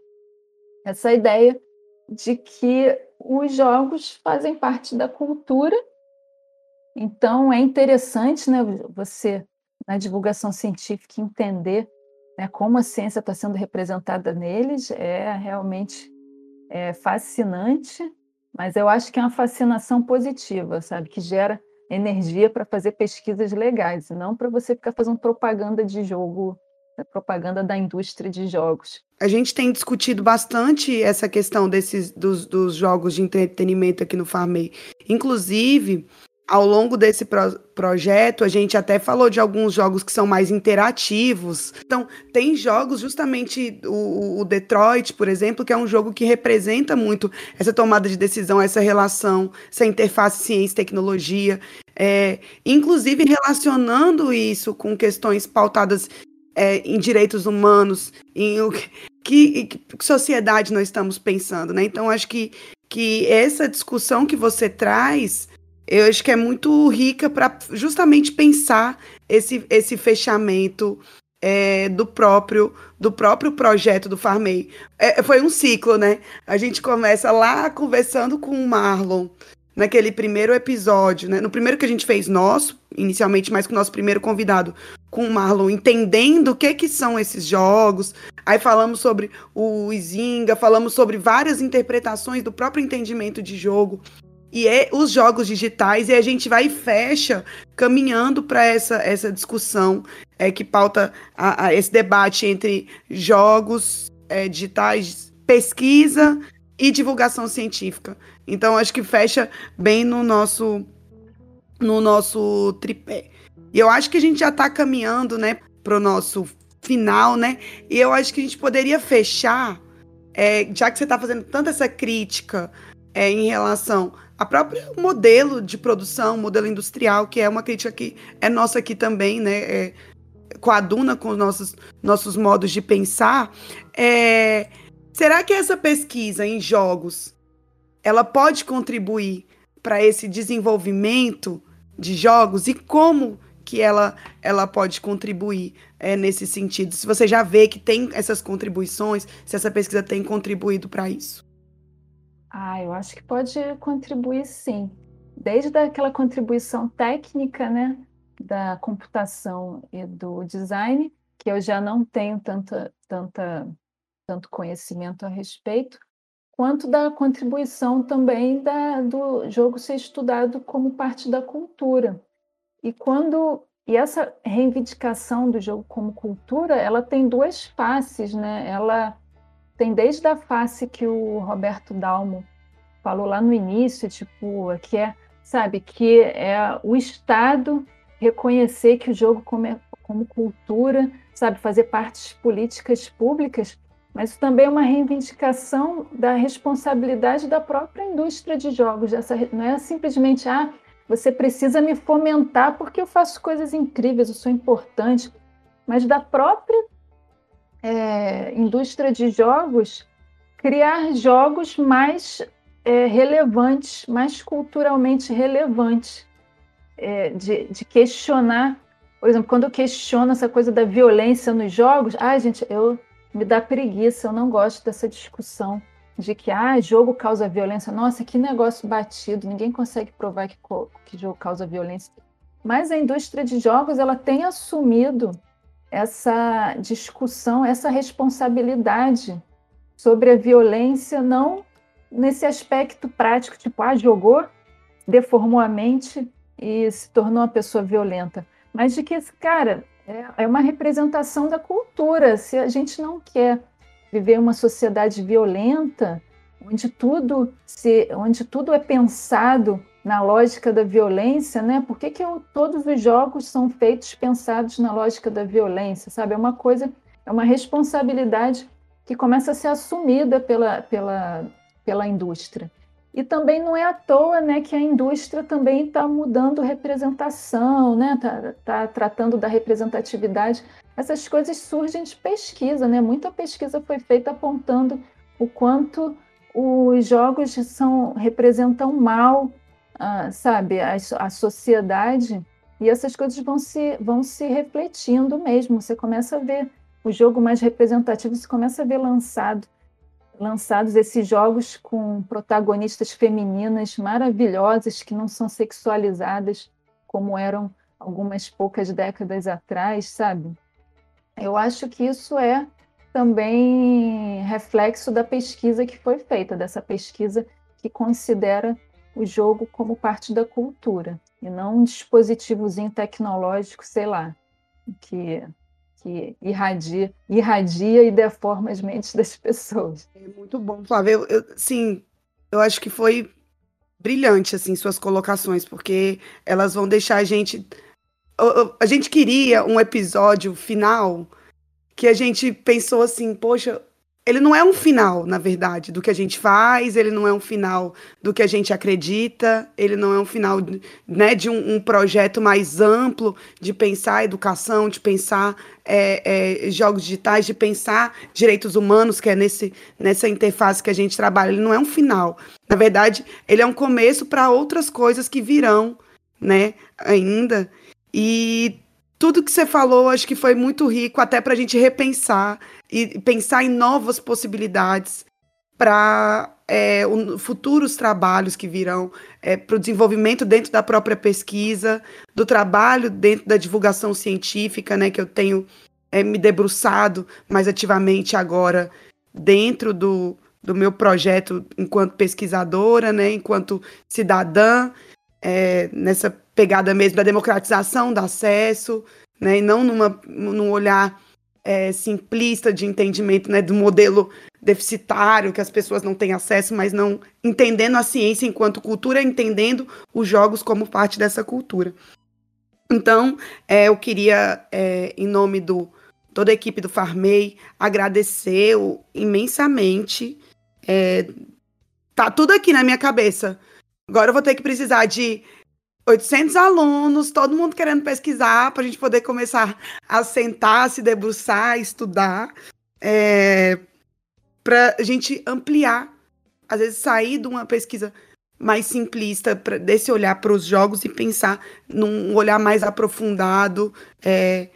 essa ideia de que os jogos fazem parte da cultura. Então é interessante, né, você na divulgação científica entender né, como a ciência está sendo representada neles é realmente é, fascinante, mas eu acho que é uma fascinação positiva, sabe, que gera energia para fazer pesquisas legais, e não para você ficar fazendo propaganda de jogo propaganda da indústria de jogos. A gente tem discutido bastante essa questão desses dos, dos jogos de entretenimento aqui no Farmei. Inclusive, ao longo desse pro projeto, a gente até falou de alguns jogos que são mais interativos. Então, tem jogos, justamente o, o, Detroit, por exemplo, que é um jogo que representa muito essa tomada de decisão, essa relação, essa interface ciência-tecnologia. É, inclusive relacionando isso com questões pautadas é, em direitos humanos, em o que, que, sociedade nós estamos pensando, né? Então, acho que, que essa discussão que você traz, eu acho que é muito rica para justamente pensar esse, esse fechamento é, do próprio do próprio projeto do Farmei. É, foi um ciclo, né? A gente começa lá conversando com o Marlon, naquele primeiro episódio, né? No primeiro que a gente fez nosso, inicialmente, mas com o nosso primeiro convidado, com o Marlon, entendendo o que que são esses jogos. Aí falamos sobre o Izinga, falamos sobre várias interpretações do próprio entendimento de jogo e é os jogos digitais e a gente vai e fecha caminhando para essa, essa discussão é que pauta a, a esse debate entre jogos é, digitais, pesquisa e divulgação científica. Então acho que fecha bem no nosso no nosso tripé. E eu acho que a gente já está caminhando, né, pro nosso final, né? E eu acho que a gente poderia fechar, é, já que você está fazendo tanta essa crítica é, em relação ao próprio modelo de produção, modelo industrial, que é uma crítica que é nossa aqui também, né? É, coaduna com os nossos, nossos modos de pensar. É, será que essa pesquisa em jogos ela pode contribuir para esse desenvolvimento de jogos e como que ela, ela pode contribuir é, nesse sentido? Se você já vê que tem essas contribuições, se essa pesquisa tem contribuído para isso. Ah, eu acho que pode contribuir sim. Desde aquela contribuição técnica, né, da computação e do design, que eu já não tenho tanta, tanta, tanto conhecimento a respeito, quanto da contribuição também da, do jogo ser estudado como parte da cultura. E quando e essa reivindicação do jogo como cultura, ela tem duas faces, né? Ela tem desde a face que o Roberto Dalmo falou lá no início, tipo, que é, sabe, que é o Estado reconhecer que o jogo como, como cultura, sabe, fazer partes políticas públicas, mas também é uma reivindicação da responsabilidade da própria indústria de jogos. Essa, não é simplesmente, ah, você precisa me fomentar porque eu faço coisas incríveis, eu sou importante, mas da própria é, indústria de jogos criar jogos mais é, relevantes, mais culturalmente relevantes, é, de, de, questionar. Por exemplo, quando eu questiono essa coisa da violência nos jogos, ai, gente, eu me dá preguiça, eu não gosto dessa discussão de que ah, jogo causa violência. Nossa, que negócio batido, ninguém consegue provar que, que jogo causa violência. Mas a indústria de jogos ela tem assumido essa discussão, essa responsabilidade sobre a violência, não nesse aspecto prático, tipo, ah, jogou, deformou a mente e se tornou uma pessoa violenta, mas de que, cara, é, é uma representação da cultura. Se a gente não quer viver uma sociedade violenta, onde tudo se, onde tudo é pensado na lógica da violência, né? Por que, que eu, todos os jogos são feitos pensados na lógica da violência, sabe? É uma coisa, é uma responsabilidade que começa a ser assumida pela, pela, pela indústria. E também não é à toa né, que a indústria também está mudando representação, está né? Tá, tá tratando da representatividade. Essas coisas surgem de pesquisa, né? muita pesquisa foi feita apontando o quanto os jogos são, representam mal, sabe, a, a sociedade, e essas coisas vão se, vão se refletindo mesmo. Você começa a ver o jogo mais representativo, você começa a ver lançado lançados esses jogos com protagonistas femininas maravilhosas que não são sexualizadas como eram algumas poucas décadas atrás, sabe? Eu acho que isso é também reflexo da pesquisa que foi feita, dessa pesquisa que considera o jogo como parte da cultura e não um dispositivozinho tecnológico, sei lá, que que irradia, irradia e deforma as mentes das pessoas. É muito bom, Flávia. Eu, eu, sim, eu acho que foi brilhante, assim, suas colocações, porque elas vão deixar a gente... A gente queria um episódio final que a gente pensou assim, poxa, ele não é um final, na verdade, do que a gente faz, ele não é um final do que a gente acredita, ele não é um final né, de um, um projeto mais amplo de pensar educação, de pensar é, é, jogos digitais, de pensar direitos humanos, que é nesse, nessa interface que a gente trabalha. Ele não é um final. Na verdade, ele é um começo para outras coisas que virão né, ainda. E tudo que você falou, acho que foi muito rico, até para a gente repensar e pensar em novas possibilidades para é, futuros trabalhos que virão, é, para o desenvolvimento dentro da própria pesquisa, do trabalho dentro da divulgação científica, né, que eu tenho é, me debruçado mais ativamente agora dentro do, do meu projeto enquanto pesquisadora, né, enquanto cidadã, é, nessa pegada mesmo da democratização do acesso, né, e não numa, num olhar é, simplista de entendimento né, do modelo deficitário, que as pessoas não têm acesso, mas não entendendo a ciência enquanto cultura, entendendo os jogos como parte dessa cultura. Então, é, eu queria, é, em nome do toda a equipe do Farmei, agradecer imensamente. É, tá tudo aqui na minha cabeça. Agora eu vou ter que precisar de 800 alunos, todo mundo querendo pesquisar para a gente poder começar a sentar, se debruçar, estudar, é, para a gente ampliar, às vezes sair de uma pesquisa mais simplista, pra, desse olhar para os jogos e pensar num olhar mais aprofundado, é,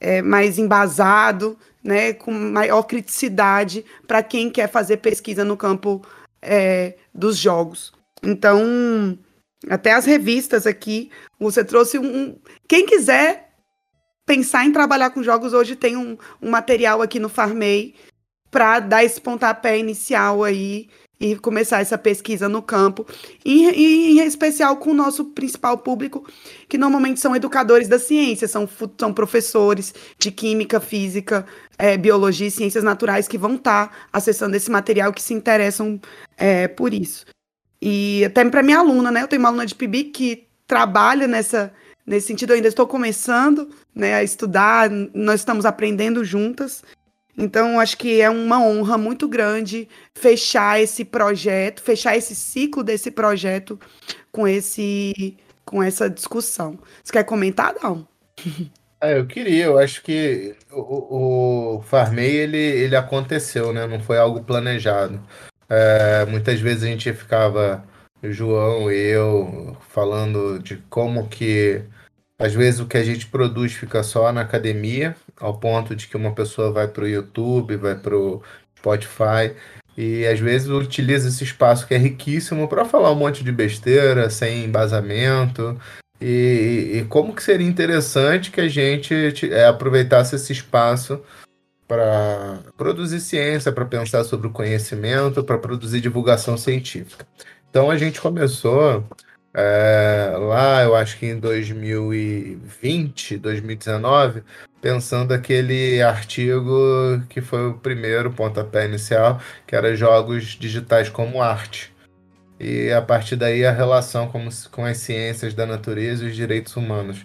é, mais embasado, né, com maior criticidade para quem quer fazer pesquisa no campo é, dos jogos. Então, até as revistas aqui, você trouxe um. Quem quiser pensar em trabalhar com jogos, hoje tem um, um material aqui no Farmei para dar esse pontapé inicial aí e começar essa pesquisa no campo, e, e, em especial com o nosso principal público, que normalmente são educadores da ciência, são, são professores de química, física, é, biologia e ciências naturais que vão estar tá acessando esse material, que se interessam é, por isso. E até para minha aluna, né? Eu tenho uma aluna de PIB que trabalha nessa, nesse sentido, eu ainda estou começando né, a estudar, nós estamos aprendendo juntas. Então, acho que é uma honra muito grande fechar esse projeto, fechar esse ciclo desse projeto com esse com essa discussão. Você quer comentar, não? É, (laughs) eu queria, eu acho que o, o Farmei ele, ele aconteceu, né? Não foi algo planejado. É, muitas vezes a gente ficava, João e eu, falando de como que às vezes o que a gente produz fica só na academia, ao ponto de que uma pessoa vai para o YouTube, vai para o Spotify, e às vezes utiliza esse espaço que é riquíssimo para falar um monte de besteira, sem embasamento. E, e, como que seria interessante que a gente é, aproveitasse esse espaço para produzir ciência, para pensar sobre o conhecimento, para produzir divulgação científica. Então a gente começou é, lá, eu acho que em 2020, 2019, pensando aquele artigo que foi o primeiro pontapé inicial, que era jogos digitais como arte. E a partir daí a relação com, com as ciências da natureza e os direitos humanos.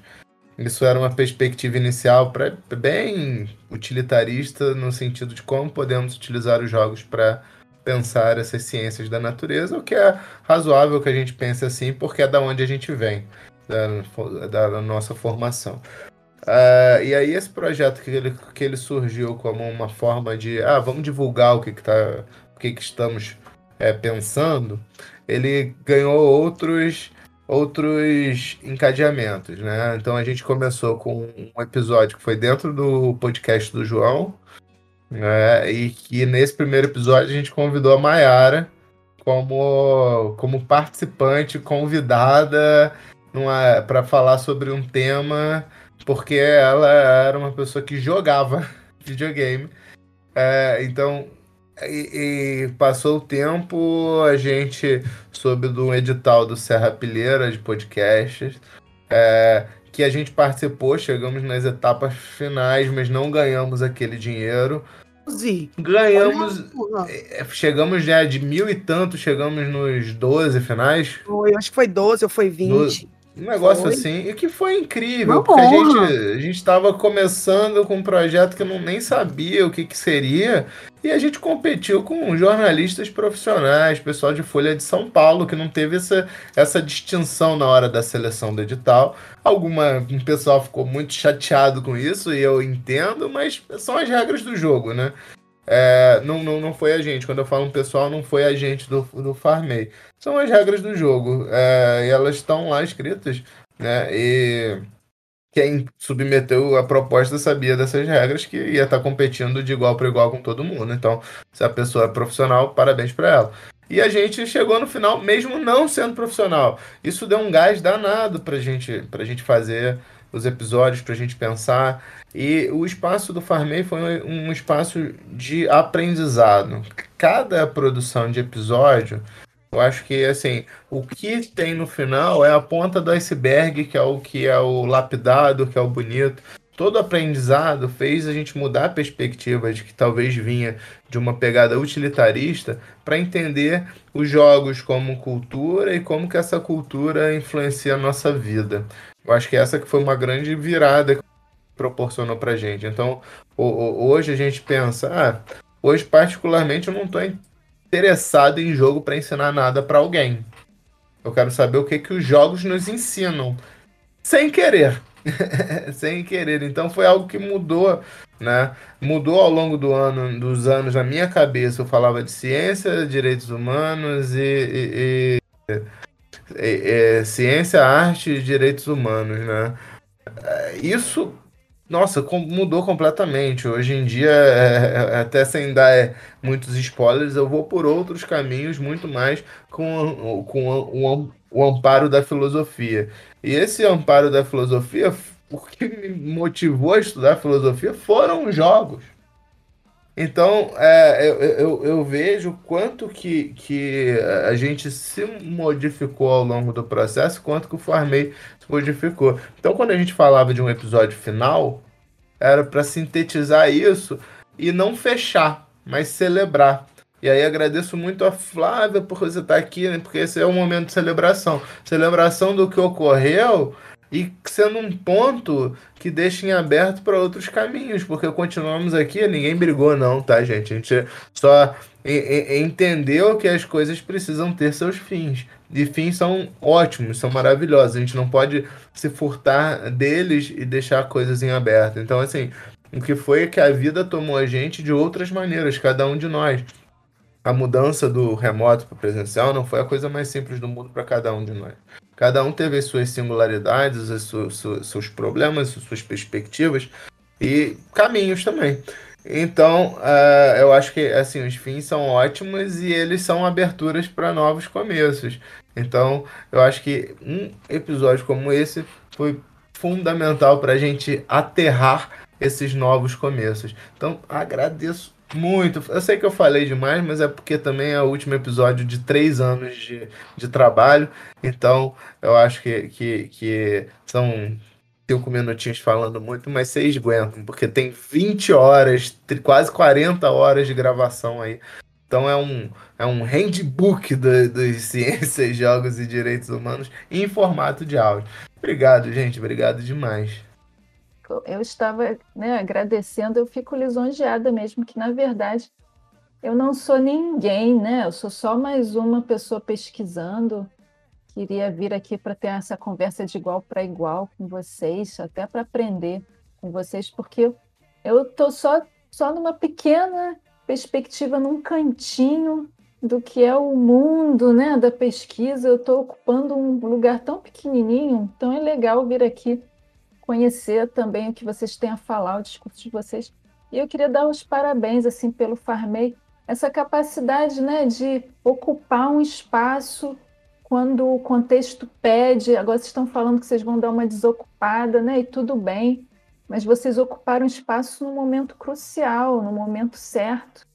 Isso era uma perspectiva inicial pra, bem utilitarista, no sentido de como podemos utilizar os jogos para pensar essas ciências da natureza, o que é razoável que a gente pense assim, porque é da onde a gente vem, da, da nossa formação. Uh, e aí esse projeto que ele, que ele surgiu como uma forma de, ah, vamos divulgar o que, que, tá, o que, que estamos é, pensando, ele ganhou outros outros encadeamentos, né? Então a gente começou com um episódio que foi dentro do podcast do João, né? E que nesse primeiro episódio a gente convidou a Mayara como, como participante convidada para falar sobre um tema, porque ela era uma pessoa que jogava (laughs) videogame. É, então, e, e, passou o tempo, a gente soube do edital do Serra Pilheira de podcasts. É, que a gente participou, chegamos nas etapas finais, mas não ganhamos aquele dinheiro. Ganhamos. É, chegamos já de mil e tanto, chegamos nos 12 finais. Foi, acho que foi 12 ou foi 20. Um negócio foi. assim, e que foi incrível, Uma porque a gente, a gente estava começando com um projeto que eu não, nem sabia o que, que seria, e a gente competiu com jornalistas profissionais, pessoal de Folha de São Paulo, que não teve essa, essa distinção na hora da seleção do edital. Alguma, um pessoal ficou muito chateado com isso, e eu entendo, mas são as regras do jogo, né? É, não, não, não foi a gente. Quando eu falo um pessoal, não foi a gente do, do Farmei. São as regras do jogo. É, e elas estão lá escritas. Né? E quem submeteu a proposta sabia dessas regras que ia estar competindo de igual para igual com todo mundo. Então, se a pessoa é profissional, parabéns para ela. E a gente chegou no final, mesmo não sendo profissional. Isso deu um gás danado para gente, a gente fazer os episódios, para a gente pensar. E o espaço do Farmei foi um espaço de aprendizado. Cada produção de episódio, eu acho que assim, o que tem no final é a ponta do iceberg, que é o que é o lapidado, que é o bonito. Todo aprendizado fez a gente mudar a perspectiva de que talvez vinha de uma pegada utilitarista para entender os jogos como cultura e como que essa cultura influencia a nossa vida. Eu acho que essa que foi uma grande virada proporcionou pra gente. Então, hoje a gente pensa, ah, hoje particularmente eu não estou interessado em jogo para ensinar nada para alguém. Eu quero saber o que, que os jogos nos ensinam. Sem querer. (laughs) Sem querer. Então foi algo que mudou, né? Mudou ao longo do ano, dos anos na minha cabeça. Eu falava de ciência, direitos humanos e, e, e, ciência, arte e direitos humanos, né? Isso nossa, mudou completamente. Hoje em dia, é, é, até sem dar é, muitos spoilers, eu vou por outros caminhos muito mais com, com o, o amparo da filosofia. E esse amparo da filosofia, o que me motivou a estudar filosofia foram os jogos. Então, é, eu, eu, eu, vejo quanto que, que a gente se modificou ao longo do processo, quanto que o Farmei modificou. Então, quando a gente falava de um episódio final, era para sintetizar isso e não fechar, mas celebrar. E aí agradeço muito a Flávia por você estar aqui, né? porque esse é um momento de celebração. Celebração do que ocorreu e sendo um ponto que deixa em aberto para outros caminhos, porque continuamos aqui, ninguém brigou não, tá, gente? A gente só entendeu que as coisas precisam ter seus fins. E fins são ótimos, são maravilhosos. A gente não pode se furtar deles e deixar coisas em aberto. Então, assim, o que foi é que a vida tomou a gente de outras maneiras, cada um de nós. A mudança do remoto para presencial não foi a coisa mais simples do mundo para cada um de nós. Cada um teve as suas singularidades, as seus problemas, as suas perspectivas e caminhos também. Então, uh, eu acho que assim os fins são ótimos e eles são aberturas para novos começos. Então, eu acho que um episódio como esse foi fundamental para a gente aterrar esses novos começos. Então, agradeço muito. Eu sei que eu falei demais, mas é porque também é o último episódio de três anos de, de trabalho. Então, eu acho que, que, que são cinco minutinhos falando muito, mas vocês aguentam, porque tem 20 horas, quase 40 horas de gravação aí. Então é um, é um handbook dos do (laughs) ciências, jogos e direitos humanos em formato de áudio. Obrigado, gente. Obrigado demais eu estava né, agradecendo, eu fico lisonjeada mesmo, que na verdade eu não sou ninguém, né? Eu sou só mais uma pessoa pesquisando. Queria vir aqui para ter essa conversa de igual para igual com vocês, até para aprender com vocês, porque eu estou só, só numa pequena perspectiva, num cantinho do que é o mundo né, da pesquisa. Eu estou ocupando um lugar tão pequenininho, então é legal vir aqui conhecer também o que vocês têm a falar, o discurso de vocês. E eu queria dar os parabéns assim pelo Farmei, essa capacidade, né, de ocupar um espaço quando o contexto pede. Agora vocês estão falando que vocês vão dar uma desocupada, né? E tudo bem, mas vocês ocuparam espaço no momento crucial, no momento certo.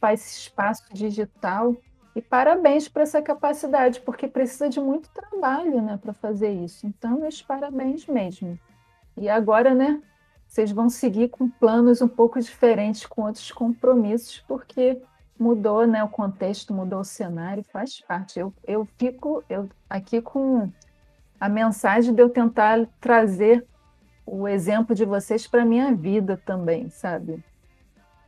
Faz esse espaço digital e parabéns por essa capacidade, porque precisa de muito trabalho, né, para fazer isso. Então, meus parabéns mesmo. E agora, né, vocês vão seguir com planos um pouco diferentes, com outros compromissos, porque mudou, né, o contexto, mudou o cenário, faz parte. Eu, eu fico eu, aqui com a mensagem de eu tentar trazer o exemplo de vocês para minha vida também, sabe?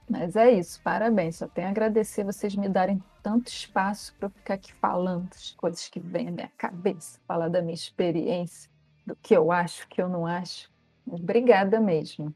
Mas é isso, parabéns. Só tenho a agradecer vocês me darem tanto espaço para eu ficar aqui falando as coisas que vêm à minha cabeça, falar da minha experiência, do que eu acho, o que eu não acho. Obrigada mesmo.